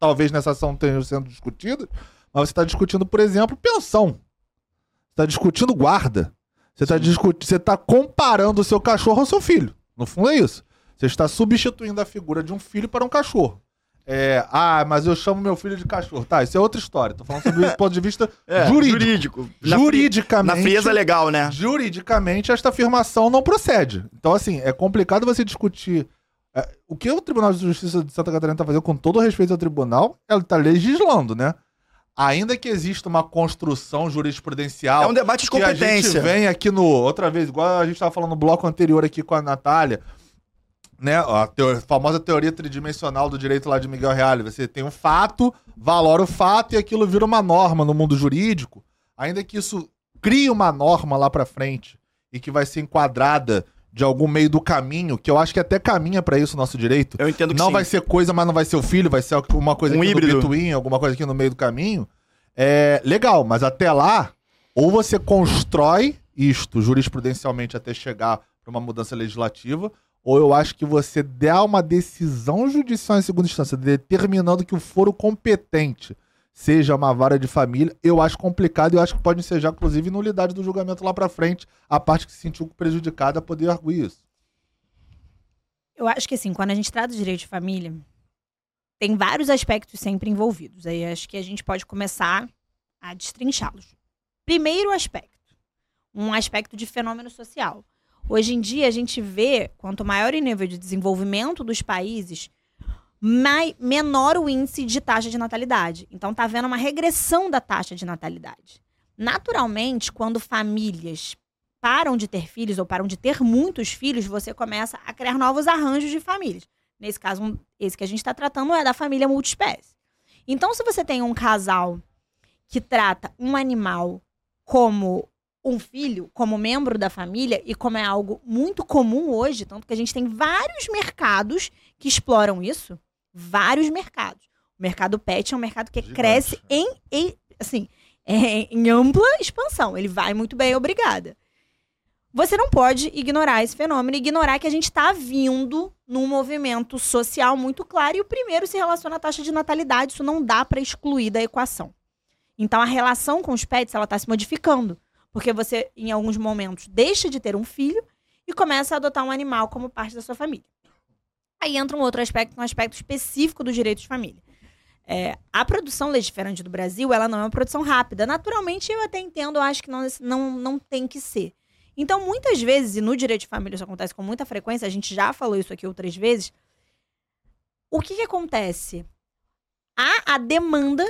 talvez nessa ação tenham sendo discutidos, mas você está discutindo, por exemplo, pensão. Você está discutindo guarda. Você está discutindo, você está comparando o seu cachorro ao seu filho. No fundo é isso. Você está substituindo a figura de um filho para um cachorro. É, ah, mas eu chamo meu filho de cachorro. Tá, isso é outra história. Tô falando sobre *laughs* o ponto de vista é, jurídico. Jurídico. Juridicamente. Na frieza legal, né? Juridicamente, esta afirmação não procede. Então, assim, é complicado você discutir. É, o que o Tribunal de Justiça de Santa Catarina está fazendo, com todo o respeito ao tribunal, ela está legislando, né? Ainda que exista uma construção jurisprudencial. É um debate de competência. Que a gente vem aqui no. Outra vez, igual a gente estava falando no bloco anterior aqui com a Natália né, a teoria, famosa teoria tridimensional do direito lá de Miguel Reale. Você tem um fato, valora o fato e aquilo vira uma norma no mundo jurídico, ainda que isso crie uma norma lá para frente e que vai ser enquadrada de algum meio do caminho, que eu acho que até caminha para isso o nosso direito. Eu entendo que Não sim. vai ser coisa, mas não vai ser o filho, vai ser uma coisa um aqui híbrido. no between, alguma coisa aqui no meio do caminho. É legal, mas até lá, ou você constrói isto jurisprudencialmente até chegar para uma mudança legislativa, ou eu acho que você dá uma decisão judicial em segunda instância, determinando que o foro competente seja uma vara de família, eu acho complicado e eu acho que pode ensejar, inclusive, nulidade do julgamento lá para frente, a parte que se sentiu prejudicada poder arguir isso. Eu acho que assim, quando a gente trata de direito de família, tem vários aspectos sempre envolvidos. Aí acho que a gente pode começar a destrinchá-los. Primeiro aspecto, um aspecto de fenômeno social. Hoje em dia, a gente vê, quanto maior o nível de desenvolvimento dos países, mai, menor o índice de taxa de natalidade. Então, está havendo uma regressão da taxa de natalidade. Naturalmente, quando famílias param de ter filhos ou param de ter muitos filhos, você começa a criar novos arranjos de famílias. Nesse caso, esse que a gente está tratando é da família multiespécie. Então, se você tem um casal que trata um animal como um filho como membro da família e como é algo muito comum hoje, tanto que a gente tem vários mercados que exploram isso, vários mercados. O mercado pet é um mercado que Gigante. cresce em, em assim, *laughs* é, em ampla expansão. Ele vai muito bem, obrigada. Você não pode ignorar esse fenômeno, ignorar que a gente está vindo num movimento social muito claro e o primeiro se relaciona à taxa de natalidade, isso não dá para excluir da equação. Então a relação com os pets ela está se modificando. Porque você, em alguns momentos, deixa de ter um filho e começa a adotar um animal como parte da sua família. Aí entra um outro aspecto, um aspecto específico do direito de família. É, a produção legiferante do Brasil, ela não é uma produção rápida. Naturalmente, eu até entendo, acho que não, não, não tem que ser. Então, muitas vezes, e no direito de família isso acontece com muita frequência, a gente já falou isso aqui outras vezes, o que, que acontece? Há a demanda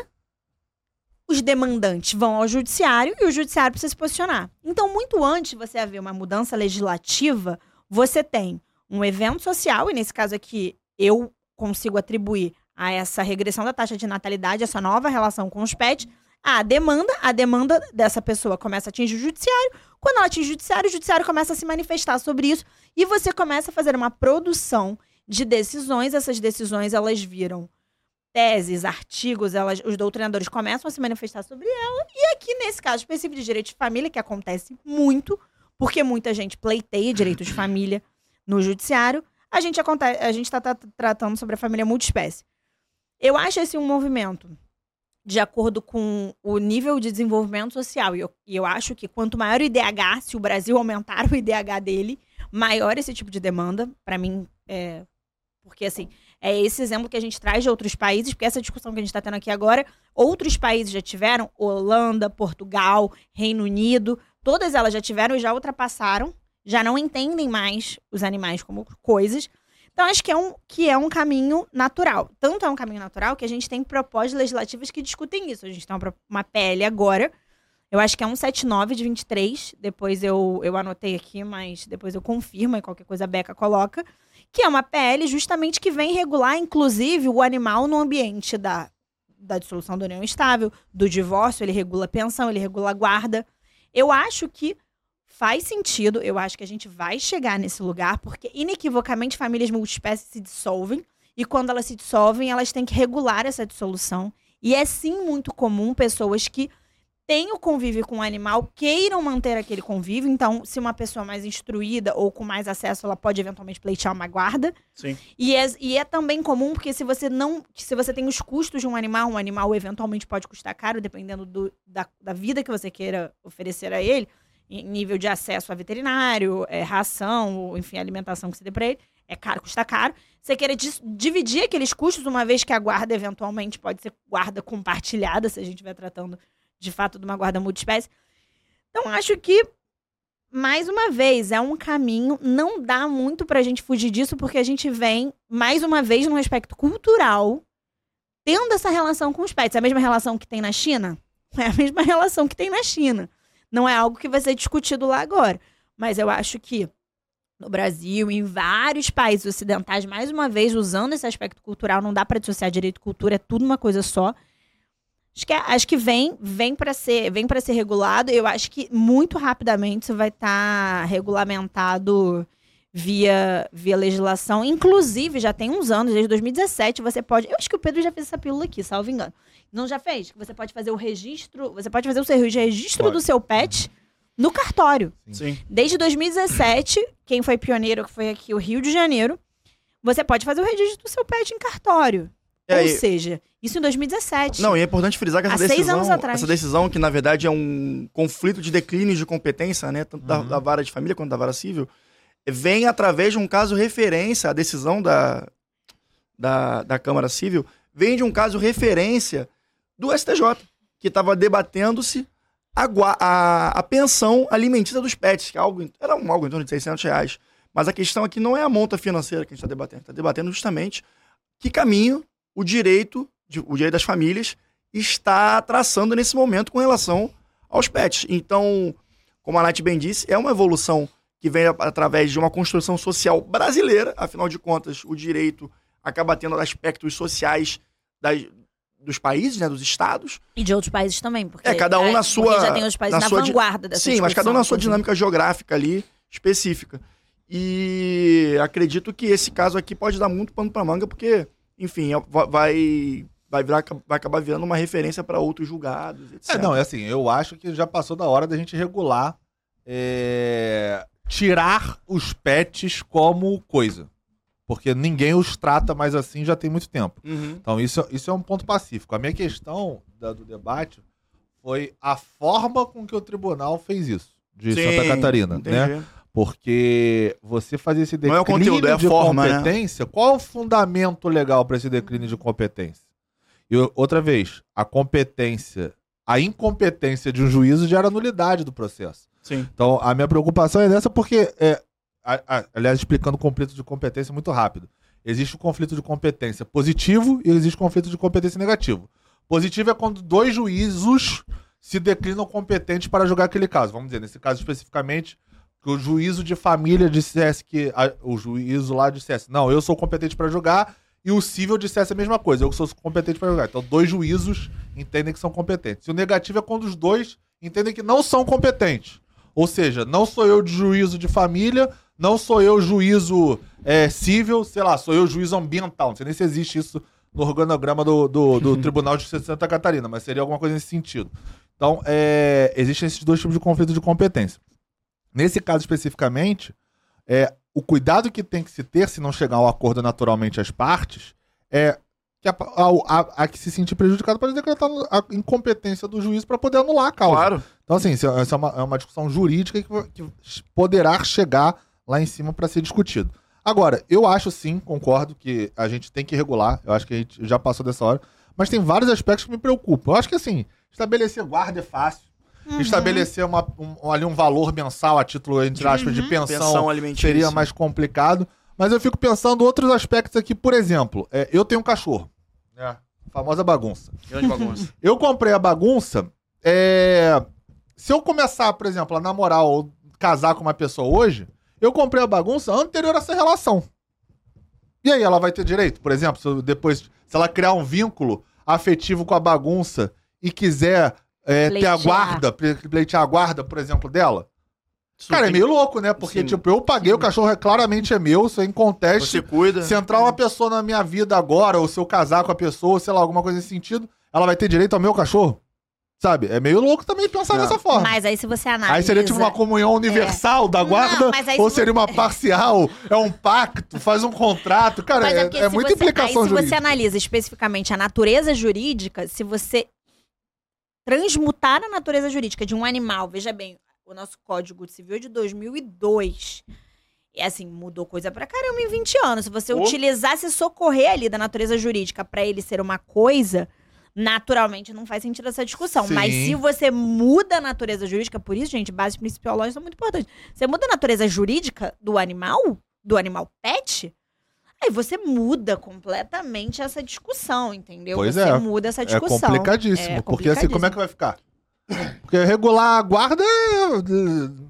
os demandantes vão ao judiciário e o judiciário precisa se posicionar. Então, muito antes de você haver uma mudança legislativa, você tem um evento social, e nesse caso aqui eu consigo atribuir a essa regressão da taxa de natalidade, essa nova relação com os pets, a demanda, a demanda dessa pessoa começa a atingir o judiciário. Quando ela atinge o judiciário, o judiciário começa a se manifestar sobre isso e você começa a fazer uma produção de decisões. Essas decisões elas viram teses, artigos, elas, os doutrinadores começam a se manifestar sobre ela. E aqui, nesse caso específico de direito de família, que acontece muito, porque muita gente pleiteia direito de família no judiciário, a gente está tratando sobre a família multiespécie. Eu acho esse um movimento de acordo com o nível de desenvolvimento social. E eu, e eu acho que quanto maior o IDH, se o Brasil aumentar o IDH dele, maior esse tipo de demanda. Para mim, é, porque assim, é esse exemplo que a gente traz de outros países, porque essa discussão que a gente está tendo aqui agora, outros países já tiveram, Holanda, Portugal, Reino Unido, todas elas já tiveram e já ultrapassaram, já não entendem mais os animais como coisas. Então, acho que é, um, que é um caminho natural. Tanto é um caminho natural que a gente tem propostas legislativas que discutem isso. A gente tem uma, uma PL agora Eu acho que é 179 de 23. Depois eu, eu anotei aqui, mas depois eu confirmo e qualquer coisa a Beca coloca. Que é uma PL justamente que vem regular, inclusive, o animal no ambiente da, da dissolução da união estável, do divórcio, ele regula a pensão, ele regula a guarda. Eu acho que faz sentido, eu acho que a gente vai chegar nesse lugar, porque inequivocamente famílias multiespécies se dissolvem, e quando elas se dissolvem, elas têm que regular essa dissolução. E é sim muito comum pessoas que têm o convívio com o animal queiram manter aquele convívio. Então, se uma pessoa mais instruída ou com mais acesso, ela pode eventualmente pleitear uma guarda. Sim. E é, e é também comum porque se você não. Se você tem os custos de um animal, um animal eventualmente pode custar caro, dependendo do, da, da vida que você queira oferecer a ele nível de acesso a veterinário, é, ração, enfim, alimentação que você dê para ele, é caro, custa caro. Você querer dividir aqueles custos, uma vez que a guarda eventualmente pode ser guarda compartilhada, se a gente estiver tratando de fato de uma guarda multiespécie. Então, acho que, mais uma vez, é um caminho, não dá muito pra gente fugir disso, porque a gente vem, mais uma vez, num aspecto cultural, tendo essa relação com os pets. É a mesma relação que tem na China? É a mesma *laughs* relação que tem na China. Não é algo que vai ser discutido lá agora. Mas eu acho que no Brasil, em vários países ocidentais, mais uma vez, usando esse aspecto cultural, não dá para dissociar direito e cultura, é tudo uma coisa só. Acho que, é, acho que vem, vem para ser, vem para ser regulado. Eu acho que muito rapidamente isso vai estar tá regulamentado via, via legislação. Inclusive, já tem uns anos, desde 2017, você pode. Eu acho que o Pedro já fez essa pílula aqui, salvo engano. Não já fez? Você pode fazer o registro. Você pode fazer o seu registro pode. do seu pet no cartório. Sim. Desde 2017, quem foi pioneiro, que foi aqui o Rio de Janeiro, você pode fazer o registro do seu pet em cartório. É, Ou seja, isso em 2017. Não, e é importante frisar que essa Há decisão, anos atrás. essa decisão que na verdade é um conflito de declínio de competência, né, tanto uhum. da, da, vara de família quanto da vara civil, vem através de um caso referência, a decisão da, da, da Câmara Civil vem de um caso referência do STJ, que estava debatendo-se a, a, a, pensão alimentícia dos pets, que é algo, era um, algo em torno de 600 reais. Mas a questão aqui não é a monta financeira que a gente está debatendo, está debatendo justamente que caminho o direito, o direito das famílias está traçando nesse momento com relação aos pets. Então, como a Nath bem disse, é uma evolução que vem através de uma construção social brasileira, afinal de contas, o direito acaba tendo aspectos sociais das, dos países, né, dos estados. E de outros países também, porque é cada um é, na sua já tem os países na, na vanguarda dessa Sim, mas cada um na sua dinâmica geográfica ali específica. E acredito que esse caso aqui pode dar muito pano para manga, porque, enfim, é, vai vai virar, vai acabar virando uma referência para outros julgados, etc. É, não, é assim, eu acho que já passou da hora da gente regular é, tirar os pets como coisa porque ninguém os trata mais assim já tem muito tempo. Uhum. Então isso, isso é um ponto pacífico. A minha questão da, do debate foi a forma com que o tribunal fez isso, de Sim, Santa Catarina, entendi. né? Porque você fazer esse declínio é conteúdo, é de forma, né? competência, né? qual é o fundamento legal para esse declínio de competência? E outra vez, a competência, a incompetência de um juízo gera nulidade do processo. Sim. Então, a minha preocupação é nessa porque é, aliás, explicando o conflito de competência muito rápido. Existe o conflito de competência positivo e existe o conflito de competência negativo. Positivo é quando dois juízos se declinam competentes para julgar aquele caso. Vamos dizer, nesse caso especificamente, que o juízo de família dissesse que. A, o juízo lá dissesse, não, eu sou competente para julgar, e o civil dissesse a mesma coisa, eu sou competente para julgar. Então, dois juízos entendem que são competentes. E o negativo é quando os dois entendem que não são competentes. Ou seja, não sou eu de juízo de família, não sou eu juízo é, civil, sei lá, sou eu juízo ambiental. Não sei nem se existe isso no organograma do, do, do *laughs* Tribunal de Justiça de Santa Catarina, mas seria alguma coisa nesse sentido. Então, é, existem esses dois tipos de conflito de competência. Nesse caso especificamente, é, o cuidado que tem que se ter, se não chegar ao acordo naturalmente às partes, é que a, a, a, a que se sentir prejudicado pode decretar a incompetência do juiz para poder anular a causa. Claro. Então, assim, isso é uma, é uma discussão jurídica que, que poderá chegar lá em cima para ser discutido. Agora, eu acho sim, concordo que a gente tem que regular, eu acho que a gente já passou dessa hora, mas tem vários aspectos que me preocupam. Eu acho que assim, estabelecer guarda é fácil. Uhum. Estabelecer uma, um, ali um valor mensal a título, entre aspas, uhum. de pensão, pensão seria mais complicado. Mas eu fico pensando outros aspectos aqui, por exemplo, é, eu tenho um cachorro. É. Famosa bagunça. Grande bagunça. *laughs* eu comprei a bagunça é, se eu começar, por exemplo, a namorar ou casar com uma pessoa hoje, eu comprei a bagunça anterior a essa relação. E aí, ela vai ter direito? Por exemplo, se depois, se ela criar um vínculo afetivo com a bagunça e quiser é, ter a guarda, pleitear a guarda, por exemplo, dela. Isso Cara, é meio louco, né? Porque, Sim. tipo, eu paguei, Sim. o cachorro é, claramente é meu, isso é inconteste. Você cuida. Se entrar uma pessoa na minha vida agora, ou se eu casar com a pessoa, sei lá, alguma coisa nesse sentido, ela vai ter direito ao meu cachorro? Sabe? É meio louco também pensar não. dessa forma. Mas aí se você analisa... Aí seria tipo uma comunhão universal é. da guarda? Não, ou seria uma parcial? É um pacto? Faz um contrato? Cara, é, é, é muita você, implicação aí, jurídica. se você analisa especificamente a natureza jurídica, se você transmutar a natureza jurídica de um animal, veja bem, o nosso Código Civil é de 2002. E assim, mudou coisa pra caramba em 20 anos. Se você oh. utilizasse socorrer ali da natureza jurídica para ele ser uma coisa naturalmente não faz sentido essa discussão. Sim. Mas se você muda a natureza jurídica, por isso, gente, bases principiológicas são muito importantes. Você muda a natureza jurídica do animal, do animal pet, aí você muda completamente essa discussão, entendeu? Pois você é. muda essa é discussão. É complicadíssimo, é porque assim, como é que vai ficar? Porque regular a guarda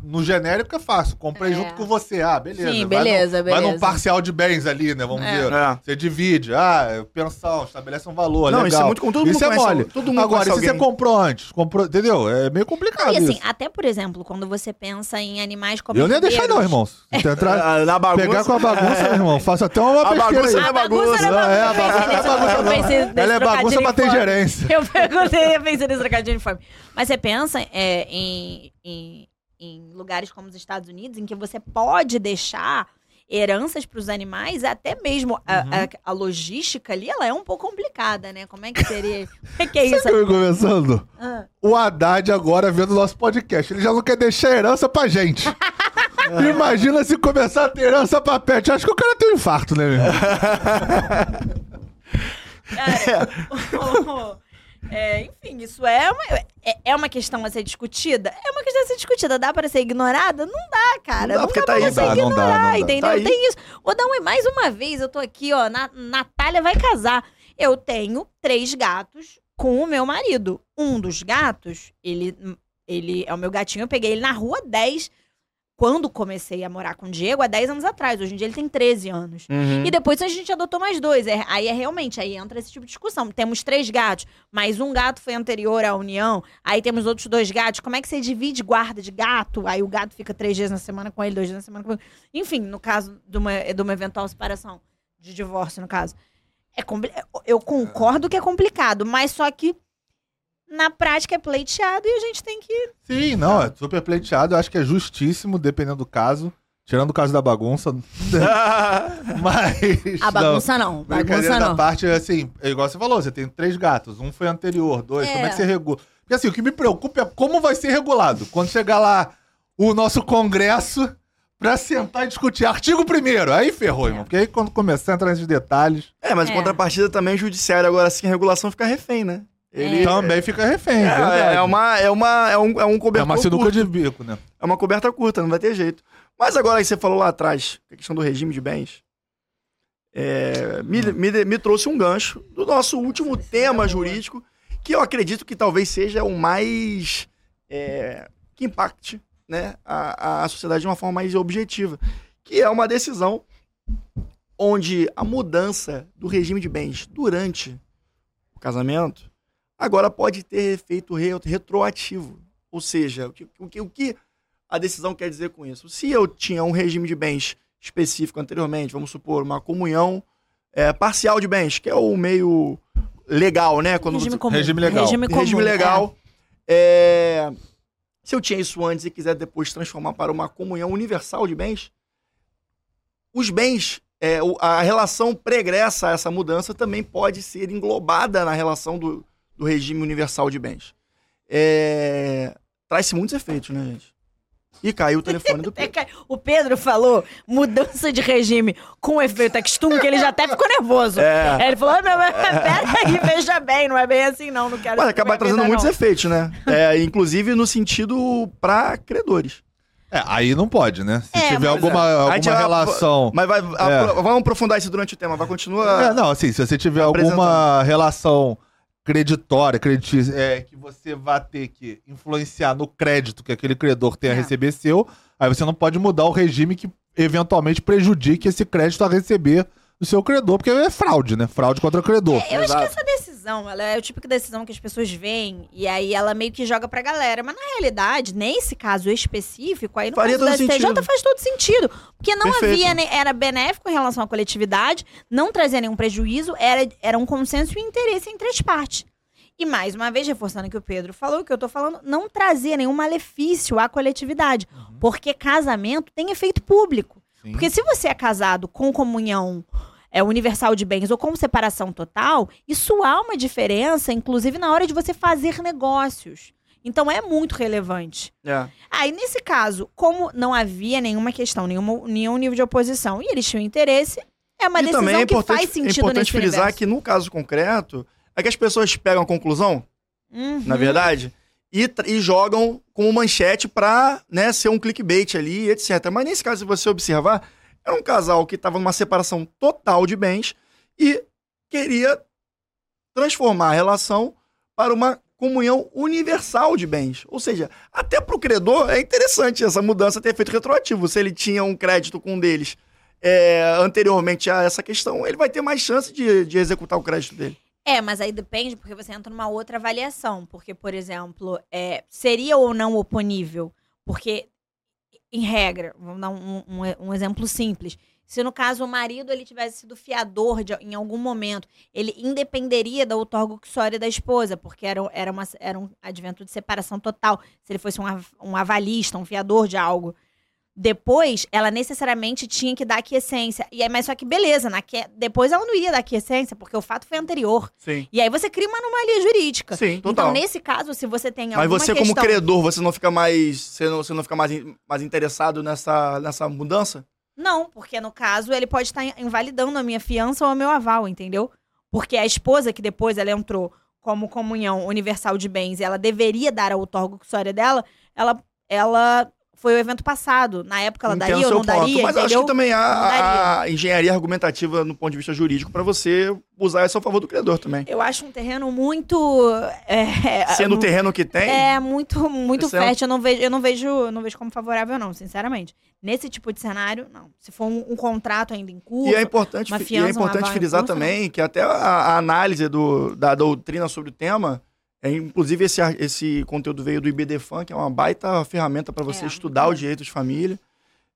no genérico é fácil. Comprei é. junto com você. Ah, beleza. Sim, beleza, vai no, beleza. Vai num parcial de bens ali, né? Vamos é. dizer. É. Você divide. Ah, pensão, estabelece um valor. Não, legal. isso é muito com todo mundo. Isso é mole. Todo mundo Agora, se alguém. você comprou antes, comprou, entendeu? É meio complicado. E assim, isso. até por exemplo, quando você pensa em animais como. Eu nem ia deixar, não, irmão. *laughs* Entrar, *laughs* Na bagunça. Pegar com a bagunça, irmão. Faço até uma a bagunça aí. É a bagunça. É, a bagunça é bagunça. Ela é bagunça pra ter gerência. *laughs* Eu perguntei, eu pensei nesse trocadilho de uniforme. Mas você pensa é, em, em, em, lugares como os Estados Unidos, em que você pode deixar heranças para os animais, até mesmo a, uhum. a, a, logística ali, ela é um pouco complicada, né? Como é que seria? *laughs* Como é que é isso? Sabe começando? Ah. O Haddad agora vendo o nosso podcast, ele já não quer deixar herança pra gente. *laughs* Imagina se começar a ter herança pra pet. Acho que o cara tem um infarto, né, meu irmão? *laughs* Cara, é, enfim, isso é uma, é, é, uma questão a ser discutida? É uma questão a ser discutida. Dá para ser ignorada? Não dá, cara. Não dá, não porque dá tá aí, ignorar, não dá, não dá. entendeu? Tá Tem isso. Vou dar um, mais uma vez, eu tô aqui, ó, na, Natália vai casar. Eu tenho três gatos com o meu marido. Um dos gatos, ele, ele é o meu gatinho, eu peguei ele na rua 10 quando comecei a morar com o Diego, há 10 anos atrás. Hoje em dia ele tem 13 anos. Uhum. E depois a gente adotou mais dois. É, aí é realmente, aí entra esse tipo de discussão. Temos três gatos, mas um gato foi anterior à união. Aí temos outros dois gatos. Como é que você divide guarda de gato? Aí o gato fica três dias na semana com ele, dois dias na semana com ele. Enfim, no caso de uma, de uma eventual separação, de divórcio, no caso. É eu concordo que é complicado, mas só que na prática é pleiteado e a gente tem que. Sim, não, é super pleiteado. Eu acho que é justíssimo, dependendo do caso. Tirando o caso da bagunça. *laughs* Mas. A bagunça não. não. Bagunça não. parte, assim, é igual você falou, você tem três gatos. Um foi anterior, dois. É. Como é que você regula? Porque assim, o que me preocupa é como vai ser regulado. Quando chegar lá o nosso Congresso pra sentar e discutir. Artigo primeiro, aí ferrou, é. irmão. Porque aí quando começar a entrar nesses detalhes. É, mas é. em contrapartida também judiciário agora, assim, a regulação fica refém, né? Ele também fica refém. É, é, uma, é, uma, é, um, é um cobertor. É uma sinuca curto. de bico, né? É uma coberta curta, não vai ter jeito. Mas agora que você falou lá atrás, a questão do regime de bens, é, me, hum. me, me, trouxe um gancho do nosso último tema jurídico, que eu acredito que talvez seja o mais. É, que impacte né, a, a sociedade de uma forma mais objetiva, que é uma decisão onde a mudança do regime de bens durante o casamento agora pode ter efeito retroativo. Ou seja, o que, o, que, o que a decisão quer dizer com isso? Se eu tinha um regime de bens específico anteriormente, vamos supor, uma comunhão é, parcial de bens, que é o meio legal, né? Quando regime, você... comum. regime legal. Regime, comum, regime legal. É. É... Se eu tinha isso antes e quiser depois transformar para uma comunhão universal de bens, os bens, é, a relação pregressa a essa mudança também pode ser englobada na relação do, do regime universal de bens. É... Traz-se muitos efeitos, né, gente? E caiu o telefone do *laughs* Pedro. o Pedro falou mudança de regime com efeito textum, que ele já até ficou nervoso. É. Ele falou, não, mas peraí, veja bem, não é bem assim não, não quero... Mas acaba trazendo muitos não. efeitos, né? *laughs* É, inclusive no sentido para credores. É, aí não pode, né? Se é, tiver alguma, é. alguma relação. Mas vai, é. vamos aprofundar isso durante o tema, vai continuar. É, não, assim, se você tiver alguma relação creditória, credit, é, que você vai ter que influenciar no crédito que aquele credor tem a É. receber seu, aí você não pode mudar o regime que eventualmente prejudique esse crédito a receber do seu credor, porque é fraude, né? Fraude contra o credor. É, eu acho Exato. que essa decisão, ela é o tipo de decisão que as pessoas veem e aí ela meio que joga pra galera. Mas na realidade, nesse caso específico, aí no Faria caso da STJ sentido. faz todo sentido. Porque não Perfeito. havia, era benéfico em relação à coletividade, não trazia nenhum prejuízo, era, era um consenso e interesse entre as partes. E mais uma vez, reforçando o que o Pedro falou, o que eu tô falando, não trazia nenhum malefício à coletividade. Porque casamento tem efeito público. Sim. Porque se você é casado com comunhão é, universal de bens ou com separação total, isso há uma diferença, inclusive na hora de você fazer negócios. Então é muito relevante. É. Aí, nesse caso, como não havia nenhuma questão, nenhuma, nenhum nível de oposição, e eles tinham interesse, é uma e decisão é que importante, faz é sentido importante nesse frisar universo. que no caso concreto, é que as pessoas pegam a conclusão, Uhum. na verdade, e, e jogam como manchete pra né, ser um clickbait ali, etc. Mas nesse caso, se você observar, era um casal que estava numa separação total de bens e queria transformar a relação para uma comunhão universal de bens. Ou seja, até para o credor é interessante essa mudança ter efeito retroativo. Se ele tinha um crédito com um deles é, anteriormente a essa questão, ele vai ter mais chance de, de executar o crédito dele. É, mas aí depende, porque você entra numa outra avaliação. Porque, por exemplo, é, seria ou não oponível? Porque, em regra, vamos dar um, um- um exemplo simples. Se no caso o marido ele tivesse sido fiador de- em algum momento, ele independeria da outorga uxória da esposa, porque era, era, uma, era um advento de separação total. Se ele fosse um, um avalista, um fiador de algo. Depois, ela necessariamente tinha que dar aquiescência. E aí, mas só que beleza, na que- depois ela não iria dar aquiescência, porque o fato foi anterior. Sim. E aí você cria uma anomalia jurídica. Sim, total. Então, nesse caso, se você tem Mas alguma você, questão... como credor, você não fica mais. Você não, você não fica mais, mais interessado nessa, nessa mudança? Não, porque no caso ele pode estar invalidando a minha fiança ou o meu aval, entendeu? Porque a esposa, que depois ela entrou como comunhão universal de bens e ela deveria dar a outorga dela, ela, ela foi o evento passado. Na época ela Entendo daria ou não daria, Mas acho que também há engenharia argumentativa no ponto de vista jurídico para você usar isso a favor do credor também. Eu acho um terreno muito... É, *laughs* Sendo o terreno que tem, É muito, muito é fértil. Eu não vejo, eu não vejo, não vejo como favorável, não, sinceramente. Nesse tipo de cenário, não. Se for um, um contrato ainda em curso. E é importante, uma fi- e fiança, é importante frisar também que até a, a análise do, da doutrina sobre o tema, é, inclusive esse, esse conteúdo veio do IBDFAN, que é uma baita ferramenta para você É, estudar o direito de família,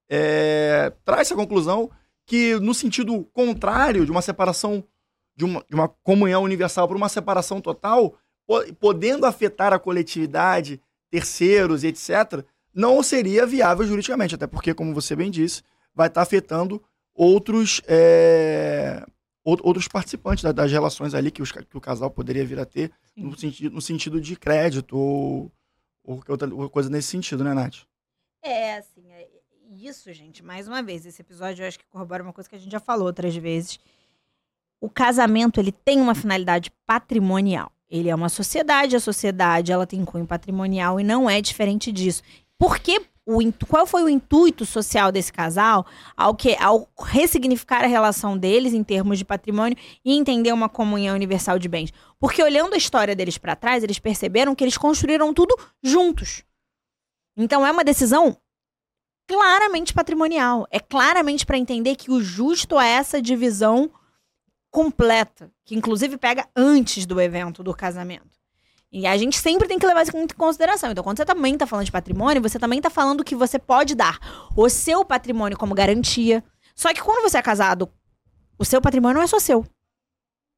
é, traz essa conclusão que no sentido contrário de uma separação, de uma, de uma comunhão universal para uma separação total, po- podendo afetar a coletividade, terceiros etc., não seria viável juridicamente, até porque, como você bem disse, vai estar afetando outros, é, outros participantes da- das relações ali que, os que o casal poderia vir a ter no sentido, no sentido de crédito ou, ou outra ou coisa nesse sentido, né, Nath? É, assim, é- isso, gente, mais uma vez, esse episódio eu acho que corrobora uma coisa que a gente já falou outras vezes. O casamento, ele tem uma finalidade patrimonial. Ele é uma sociedade, a sociedade, ela tem cunho patrimonial e não é diferente disso. Por que o, qual foi o intuito social desse casal ao, que, ao ressignificar a relação deles em termos de patrimônio e entender uma comunhão universal de bens? Porque olhando a história deles para trás, eles perceberam que eles construíram tudo juntos. Então é uma decisão claramente patrimonial. É claramente para entender que o justo é essa divisão completa, que inclusive pega antes do evento do casamento. E a gente sempre tem que levar isso muito em consideração. Então, quando você também está falando de patrimônio, você também está falando que você pode dar o seu patrimônio como garantia. Só que quando você é casado, o seu patrimônio não é só seu.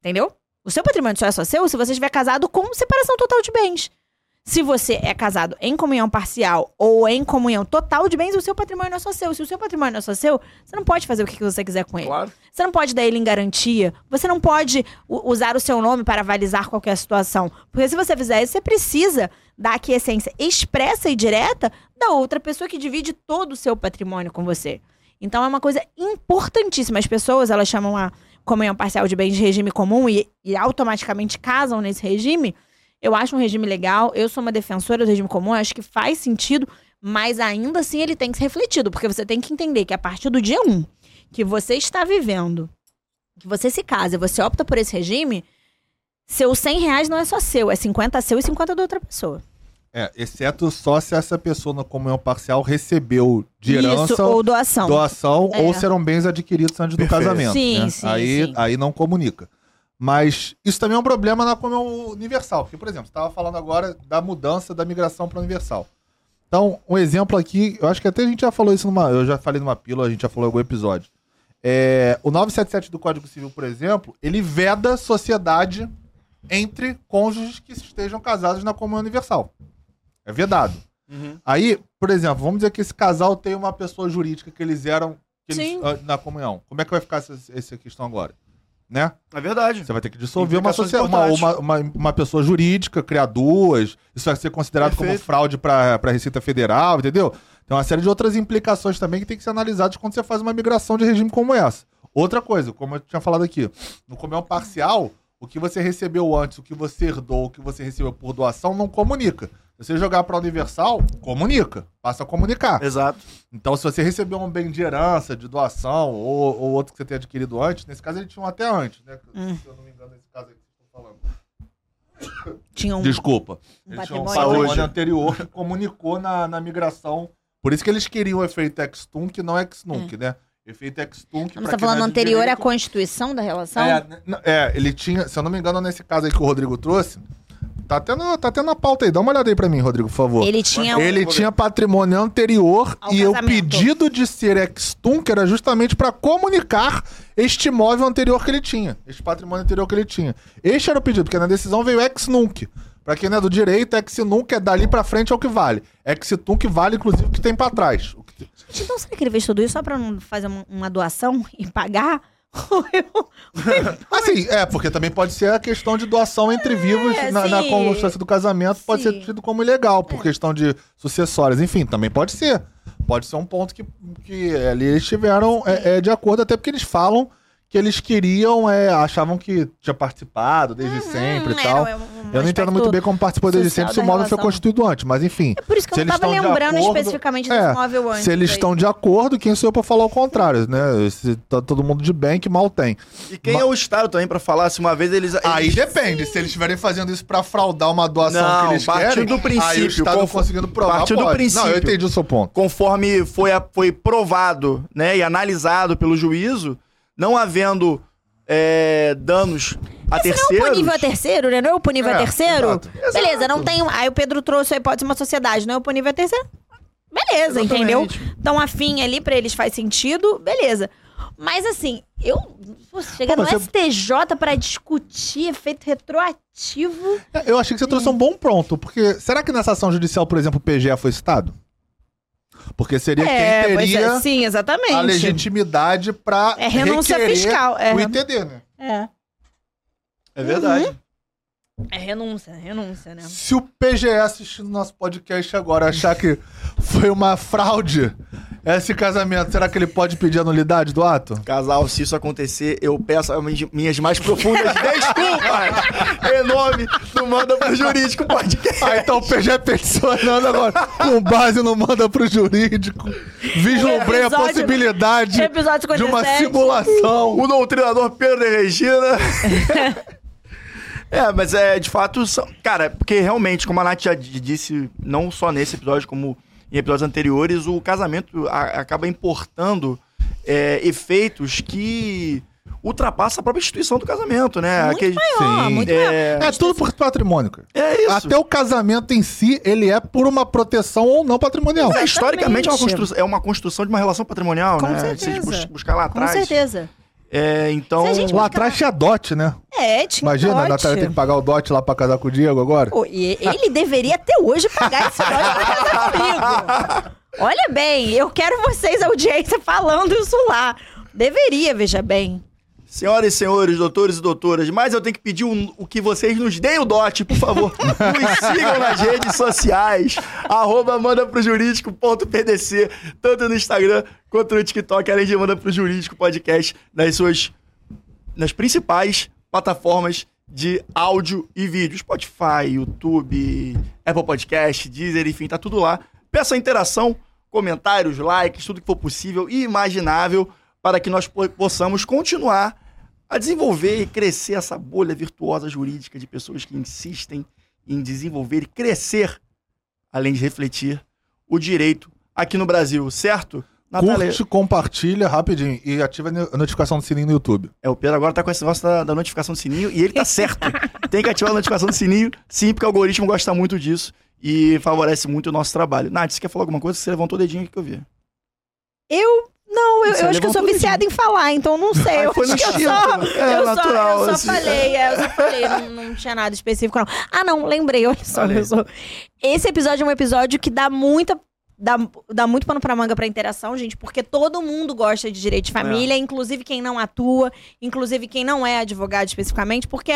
Entendeu? O seu patrimônio só é só seu se você estiver casado com separação total de bens. Se você é casado em comunhão parcial ou em comunhão total de bens, o seu patrimônio não é só seu. Se o seu patrimônio não é só seu, você não pode fazer o que você quiser com ele. Claro. Você não pode dar ele em garantia. Você não pode usar o seu nome para avalizar qualquer situação. Porque se você fizer isso, você precisa dar aqui a essência expressa e direta da outra pessoa que divide todo o seu patrimônio com você. Então é uma coisa importantíssima. As pessoas, elas chamam a comunhão parcial de bens de regime comum e, e automaticamente casam nesse regime. Eu acho um regime legal. Eu sou uma defensora do regime comum. eu Acho que faz sentido. Mas ainda assim ele tem que ser refletido. Porque você tem que entender que a partir do dia 1 que você está vivendo, que você se casa e você opta por esse regime, Seu 100 reais não é só seu, é 50 seu e 50 da outra pessoa. É, exceto só se essa pessoa na comunhão parcial recebeu de herança, Isso, ou doação. doação É. ou serão bens adquiridos antes do Perfeito. casamento. Sim, né? sim, aí, sim. aí não comunica. Mas isso também é um problema na comunhão universal. Porque, por exemplo, você estava falando agora da mudança da migração para universal. Então, um exemplo aqui, eu acho que até a gente já falou isso numa. Eu já falei numa pílula, a gente já falou em algum episódio. É, o 977 do Código Civil, por exemplo, ele veda sociedade entre cônjuges que estejam casados na comunhão universal. É vedado. Uhum. Aí, por exemplo, vamos dizer que esse casal tem uma pessoa jurídica que eles eram que eles, ah, na comunhão. Como é que vai ficar essa, essa questão agora? Né? É verdade. Você vai ter que dissolver uma, uma, uma, uma, uma pessoa jurídica, criar duas. Isso vai ser considerado como Perfeito. fraude para a Receita Federal, entendeu? Tem uma série de outras implicações também que tem que ser analisadas quando você faz uma migração de regime como essa. Outra coisa, como eu tinha falado aqui, no comunhão parcial, o que você recebeu antes, o que você herdou, o que você recebeu por doação, não comunica. Se você jogar para universal, comunica. Passa a comunicar. Exato. Então, se você recebeu um bem de herança, de doação, ou, ou outro que você tenha adquirido antes, nesse caso ele tinha um até antes, né? Hum. Se eu não me engano, nesse caso aqui que eu tô falando. Tinha um. Desculpa. Um Eles tinham um patrimônio. patrimônio anterior que comunicou na, na migração. Por isso que eles queriam o efeito ex-tunc, não ex-nunc, né? Efeito ex-tunc. Você tá quem falando é anterior à constituição da relação? é, é, ele tinha, se eu não me engano, nesse caso aí que o Rodrigo trouxe, tá na, tá até na pauta aí. Dá uma olhada aí pra mim, Rodrigo, por favor. Ele tinha um. Ele tinha patrimônio anterior Ao e o casamento. pedido de ser ex-tunc era justamente para comunicar este imóvel anterior que ele tinha, este patrimônio anterior que ele tinha. Este era o pedido, porque na decisão veio ex-nunc. Pra quem não é do direito, ex-nunc é dali pra frente é o que vale. Ex-tunc vale, inclusive, o que tem pra trás. Que- então será que ele fez tudo isso só pra não fazer uma, doação *laughs* e pagar? *laughs* Assim, é, porque também pode ser a questão de doação entre vivos na, na sim. constância do casamento, pode Sim. ser tido como ilegal, por questão de sucessórias. Enfim, também pode ser. Pode ser um ponto que, que ali eles tiveram é, é, de acordo, até porque eles falam que eles queriam, é, achavam que tinha participado desde sempre Hum, e tal. um- um eu não entendo muito bem como participou desde sempre se o móvel foi relação. constituído antes, mas enfim. É por isso que eu não eles tava estão de lembrando acordo- especificamente É, desse móvel antes. Se eles aí. estão de acordo, quem sou eu pra falar o contrário, né? Se tá todo mundo de bem, que mal tem. E quem é o Estado também pra falar se uma vez eles. Aí eles- depende, se eles estiverem fazendo isso pra fraudar uma doação Não, que eles partindo querem, do aí o princípio, Estado confo- conseguindo provar, partindo do princípio. Não, eu entendi o seu ponto. conforme foi, a- foi provado né, e analisado pelo juízo, não havendo é, danos a Não é o punível a terceiro, né? Não é o punível É, a terceiro? exato. Beleza, não tem. Aí o Pedro trouxe a hipótese de uma sociedade, não é o punível a terceiro? Beleza, Exatamente. entendeu? Dão afim ali pra eles faz sentido, beleza. Mas assim, eu. Pô, chega Pô, no você- STJ pra discutir efeito retroativo. É, Eu achei que você trouxe um bom pronto, porque será que nessa ação judicial, por exemplo, o PGE foi citado? Porque seria quem pois teria é, sim, exatamente. a legitimidade pra É renúncia fiscal, é. o ITD, né? É. É verdade. É renúncia, renúncia, né? Se o PGE assistindo nosso podcast agora achar que foi uma fraude esse casamento, será que ele pode pedir a nulidade do ato? Casal, se isso acontecer, eu peço as minhas- mais profundas desculpas em nome do Manda pro Jurídico Podcast. Ah, então o PGE peticionando agora, com base no manda pro jurídico. Vislumbrei a Episódio- possibilidade Episódio de uma 57. simulação. O doutrinador Pedro de Regina. é, mas é, de fato, são- cara, porque realmente, como a Nath já disse, não só nesse episódio, como em episódios anteriores, o casamento a- acaba importando é, efeitos que ultrapassam a própria instituição do casamento, né? Muito Aquele- maior, Sim. muito é, É tudo por patrimônio, cara. é isso. Até o casamento em si, ele é por uma proteção ou não patrimonial. É, historicamente é uma, Exatamente. constru- é uma construção de uma relação patrimonial, Com né? Se certeza. bus- buscar lá Com atrás. certeza. É, então. A Lá atrás tinha dote, né? É, tinha Imagina, a dote. Natália tem que pagar o dote lá pra casar com o Diego agora. Pô, e ele deveria até hoje pagar esse dote pra casar *laughs* comigo. Olha bem, eu quero vocês, audiência, falando isso lá. Deveria, veja bem. Senhoras e senhores, doutores e doutoras, mas eu tenho que pedir um- o que vocês nos deem o dote, por favor. *laughs* nos sigam nas redes sociais, arroba manda pro jurídico.pdc, tanto no Instagram quanto no TikTok, além de manda pro jurídico podcast nas suas nas principais plataformas de áudio e vídeo, Spotify, YouTube, Apple Podcast, Deezer, enfim, tá tudo lá. Peço a interação, comentários, likes, tudo que for possível e imaginável para que nós po- possamos continuar a desenvolver e crescer essa bolha virtuosa jurídica de pessoas que insistem em desenvolver e crescer, além de refletir, o direito aqui no Brasil, certo? Natália... Curte, compartilha rapidinho e ativa a notificação do sininho no YouTube. É, o Pedro agora tá com esse negócio da, da notificação do sininho e ele tá certo. *laughs* Tem que ativar a notificação do sininho, sim, porque o algoritmo gosta muito disso e favorece muito o nosso trabalho. Nath, você quer falar alguma coisa? Você levantou o dedinho aqui que eu vi. Eu não, eu, eu acho que eu sou viciada em falar, então não sei. *laughs* Ai, eu acho que eu só, *laughs* é, eu, natural, só, eu assim. só falei, é, eu só falei, não, não, tinha nada específico, não. Ah, não, lembrei, olha só, eu sou. Esse episódio é um episódio que dá muita dá, dá muito pano pra manga pra interação, gente, porque todo mundo gosta de direito de é. família, é. inclusive quem não atua, inclusive quem não é advogado especificamente, porque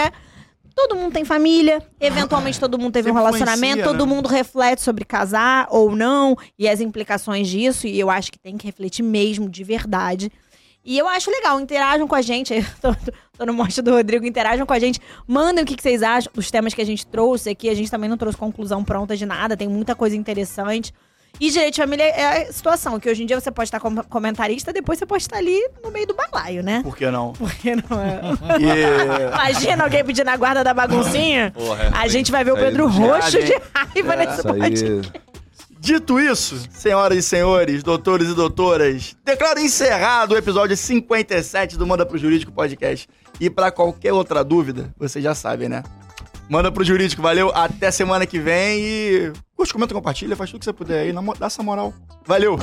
todo mundo tem família, eventualmente todo mundo teve um relacionamento, todo né? mundo reflete sobre casar ou não e as implicações disso, e eu acho que tem que refletir mesmo de verdade. E eu acho legal, interajam com a gente. *laughs* Tô, tô no mostra do Rodrigo, interajam com a gente. Mandem o que, que, vocês acham, os temas que a gente trouxe aqui. A gente também não trouxe conclusão pronta de nada, tem muita coisa interessante. E direito de família é a situação, que hoje em dia você pode estar como comentarista, depois você pode estar ali no meio do balaio, né? Por que não? Por que não é? yeah. *laughs* Imagina alguém pedindo a guarda da baguncinha. *laughs* Porra, a gente vai ver o Pedro roxo de raiva é. nesse podcast. Dito isso, senhoras e senhores, doutores e doutoras, declaro encerrado o episódio 57 do Manda pro Jurídico Podcast. E para qualquer outra dúvida, vocês já sabem, né? Manda pro jurídico, valeu. Até semana que vem e Curte, comenta, compartilha, faz tudo que você puder aí. Dá essa moral. Valeu!